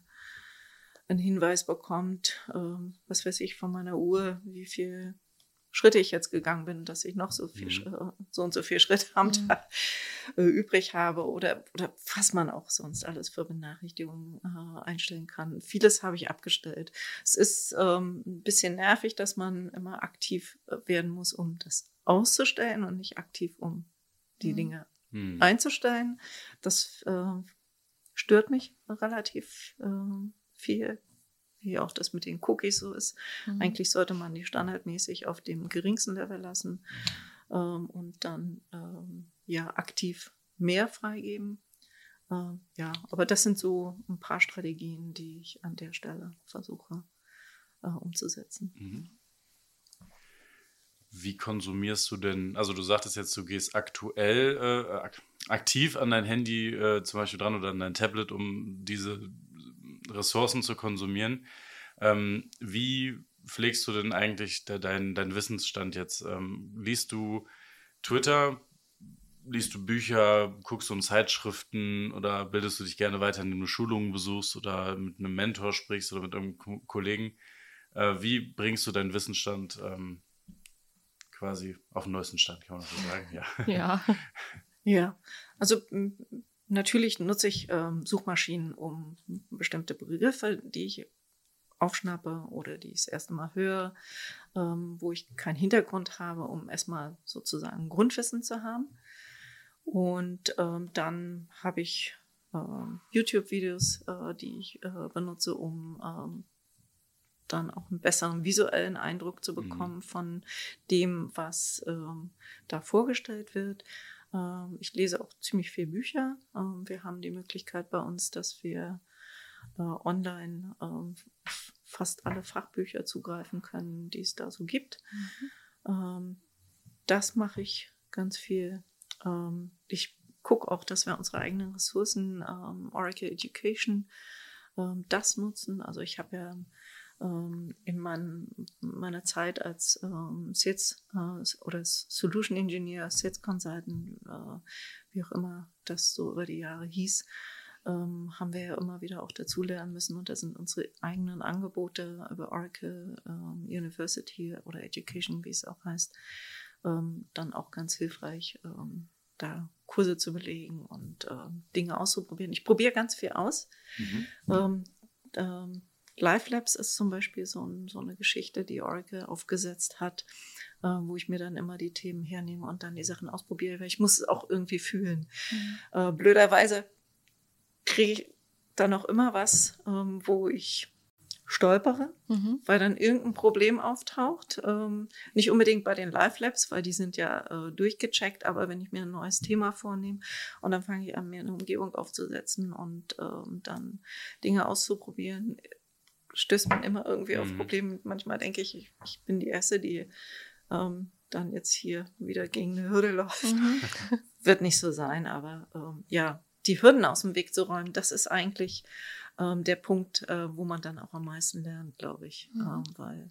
[SPEAKER 3] einen Hinweis bekommt, äh, was weiß ich, von meiner Uhr, wie viel Schritte ich jetzt gegangen bin, dass ich noch so viel mhm. so und so viel Schritte am mhm. Tag äh, übrig habe oder, oder was man auch sonst alles für Benachrichtigungen äh, einstellen kann. Vieles habe ich abgestellt. Es ist ähm, ein bisschen nervig, dass man immer aktiv äh, werden muss, um das auszustellen und nicht aktiv, um die mhm. Dinge mhm. einzustellen. Das äh, stört mich relativ äh, viel, wie auch das mit den Cookies so ist. Mhm. Eigentlich sollte man die standardmäßig auf dem geringsten Level lassen ähm, und dann ähm, ja aktiv mehr freigeben. Ähm, ja, aber das sind so ein paar Strategien, die ich an der Stelle versuche äh, umzusetzen. Mhm.
[SPEAKER 1] Wie konsumierst du denn, also du sagtest jetzt, du gehst aktuell äh, aktiv an dein Handy äh, zum Beispiel dran oder an dein Tablet, um diese Ressourcen zu konsumieren. Ähm, wie pflegst du denn eigentlich de, deinen dein Wissensstand jetzt? Ähm, liest du Twitter? Liest du Bücher, guckst du in Zeitschriften oder bildest du dich gerne weiter, indem du Schulungen besuchst oder mit einem Mentor sprichst oder mit einem Ko Kollegen? Äh, wie bringst du deinen Wissensstand ähm, quasi auf den neuesten Stand, kann man das so sagen?
[SPEAKER 3] Ja. Ja. ja. Also Natürlich nutze ich ähm, Suchmaschinen, um bestimmte Begriffe, die ich aufschnappe oder die ich das erste Mal höre, ähm, wo ich keinen Hintergrund habe, um erstmal sozusagen Grundwissen zu haben. Und ähm, dann habe ich ähm, YouTube-Videos, äh, die ich äh, benutze, um ähm, dann auch einen besseren visuellen Eindruck zu mhm. bekommen mhm. von dem, was ähm, da vorgestellt wird. Ähm, ich lese auch ziemlich viel Bücher. Ähm, wir haben die Möglichkeit bei uns, dass wir äh, online ähm, fast alle Fachbücher zugreifen können, die es da so gibt. Mhm. das mache ich ganz viel. ich gucke auch, dass wir unsere eigenen Ressourcen, Oracle Education, das nutzen. Also ich habe ja ähm, in mein, meiner Zeit als ähm, Sales äh, oder Solution Engineer, Sales Consultant, äh, wie auch immer das so über die Jahre hieß, ähm, haben wir ja immer wieder auch dazulernen müssen. Und da sind unsere eigenen Angebote über Oracle ähm, University oder Education, wie es auch heißt, ähm, dann auch ganz hilfreich. Ähm, da Kurse zu belegen und Dinge auszuprobieren. Ich probiere ganz viel aus. Mhm. Ähm, Live Labs ist zum Beispiel so, ein, so, eine Geschichte, die Oracle aufgesetzt hat, äh, wo ich mir dann immer die Themen hernehme und dann die Sachen ausprobiere, weil ich muss es auch irgendwie fühlen. Mhm. Äh, blöderweise kriege ich dann auch immer was, ähm, wo ich stolpere, mhm. weil dann irgendein Problem auftaucht. Ähm, nicht unbedingt bei den Live Labs, weil die sind ja äh, durchgecheckt, aber wenn ich mir ein neues Thema vornehme und dann fange ich an, mir eine Umgebung aufzusetzen und ähm, dann Dinge auszuprobieren, stößt man immer irgendwie mhm. auf Probleme. Manchmal denke ich, ich, ich bin die Erste, die ähm, dann jetzt hier wieder gegen eine Hürde läuft. Mhm. Wird nicht so sein, aber ähm, ja, die Hürden aus dem Weg zu räumen, das ist eigentlich ähm, der Punkt, äh, wo man dann auch am meisten lernt, glaube ich. Mhm. Ähm, weil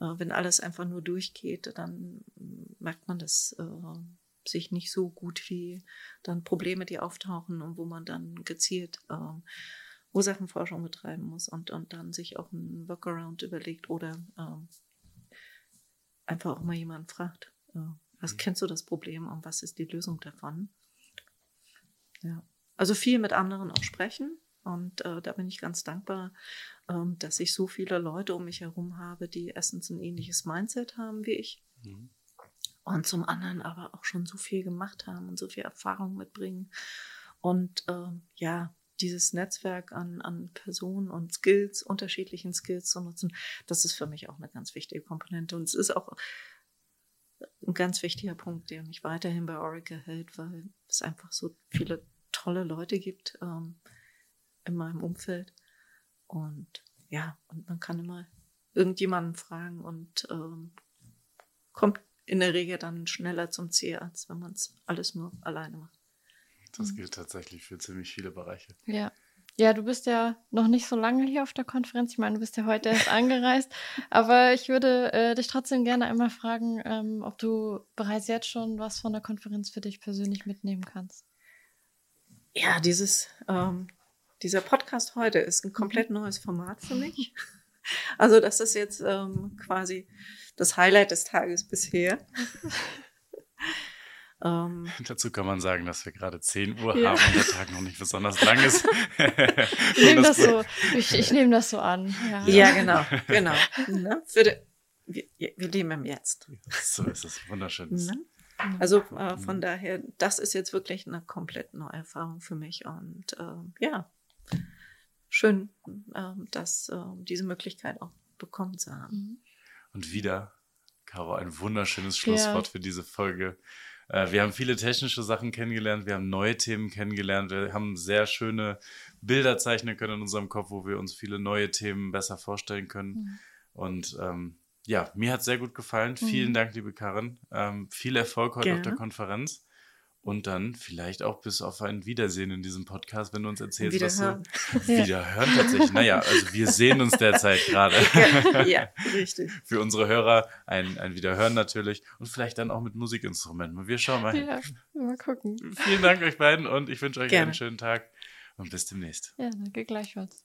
[SPEAKER 3] äh, wenn alles einfach nur durchgeht, dann merkt man das äh, sich nicht so gut wie dann Probleme, die auftauchen und wo man dann gezielt ähm, Ursachenforschung betreiben muss und, und dann sich auch einen Workaround überlegt oder ähm, einfach auch mal jemanden fragt, äh, was mhm. kennst du das Problem und was ist die Lösung davon? Ja. Also viel mit anderen auch sprechen. Und äh, da bin ich ganz dankbar, ähm, dass ich so viele Leute um mich herum habe, die erstens ein ähnliches Mindset haben wie ich. Mhm. Und zum anderen aber auch schon so viel gemacht haben und so viel Erfahrung mitbringen. Und äh, ja, dieses Netzwerk an, an Personen und Skills, unterschiedlichen Skills zu nutzen, das ist für mich auch eine ganz wichtige Komponente. Und es ist auch ein ganz wichtiger Punkt, der mich weiterhin bei Oracle hält, weil es einfach so viele tolle Leute gibt ähm, in meinem Umfeld. Und ja, und man kann immer irgendjemanden fragen und ähm, kommt in der Regel dann schneller zum Ziel, als wenn man es alles nur alleine macht.
[SPEAKER 1] Das mhm. gilt tatsächlich für ziemlich viele Bereiche.
[SPEAKER 2] Ja. Ja, du bist ja noch nicht so lange hier auf der Konferenz. Ich meine, du bist ja heute erst angereist. Aber ich würde äh, dich trotzdem gerne einmal fragen, ähm, ob du bereits jetzt schon was von der Konferenz für dich persönlich mitnehmen kannst.
[SPEAKER 3] Ja, dieses, ähm, dieser Podcast heute ist ein komplett mhm. neues Format für mich. Also das ist jetzt ähm, quasi das Highlight des Tages bisher.
[SPEAKER 1] Ähm, Dazu kann man sagen, dass wir gerade 10 Uhr ja. haben und der Tag noch nicht besonders lang ist.
[SPEAKER 2] ich nehme das, so, ich, ich nehme das so an.
[SPEAKER 3] Ja, ja genau, genau. Ne? Die, wir, wir, leben im Jetzt.
[SPEAKER 1] So ist es, wunderschön. Ne?
[SPEAKER 3] Also äh, von mhm. daher, das ist jetzt wirklich eine komplett neue Erfahrung für mich und äh, ja, schön, äh, dass ähm, diese Möglichkeit auch bekommen zu haben. Mhm.
[SPEAKER 1] Und wieder, Caro, ein wunderschönes Schlusswort ja. für diese Folge. Äh, wir haben viele technische Sachen kennengelernt, wir haben neue Themen kennengelernt, wir haben sehr schöne Bilder zeichnen können in unserem Kopf, wo wir uns viele neue Themen besser vorstellen können. Mhm. Und ähm, ja, mir hat es sehr gut gefallen. Mhm. Vielen Dank, liebe Karin. Ähm, viel Erfolg heute Gerne. auf der Konferenz. Und dann vielleicht auch bis auf ein Wiedersehen in diesem Podcast, wenn du uns erzählst, was du wiederhören tatsächlich. Naja, also wir sehen uns derzeit gerade.
[SPEAKER 3] Ja, ja, richtig.
[SPEAKER 1] Für unsere Hörer ein, ein Wiederhören natürlich und vielleicht dann auch mit Musikinstrumenten. Wir schauen mal.
[SPEAKER 2] Ja, mal gucken.
[SPEAKER 1] Vielen Dank euch beiden und ich wünsche euch Gerne. einen schönen Tag und bis demnächst.
[SPEAKER 2] Ja, danke gleichfalls.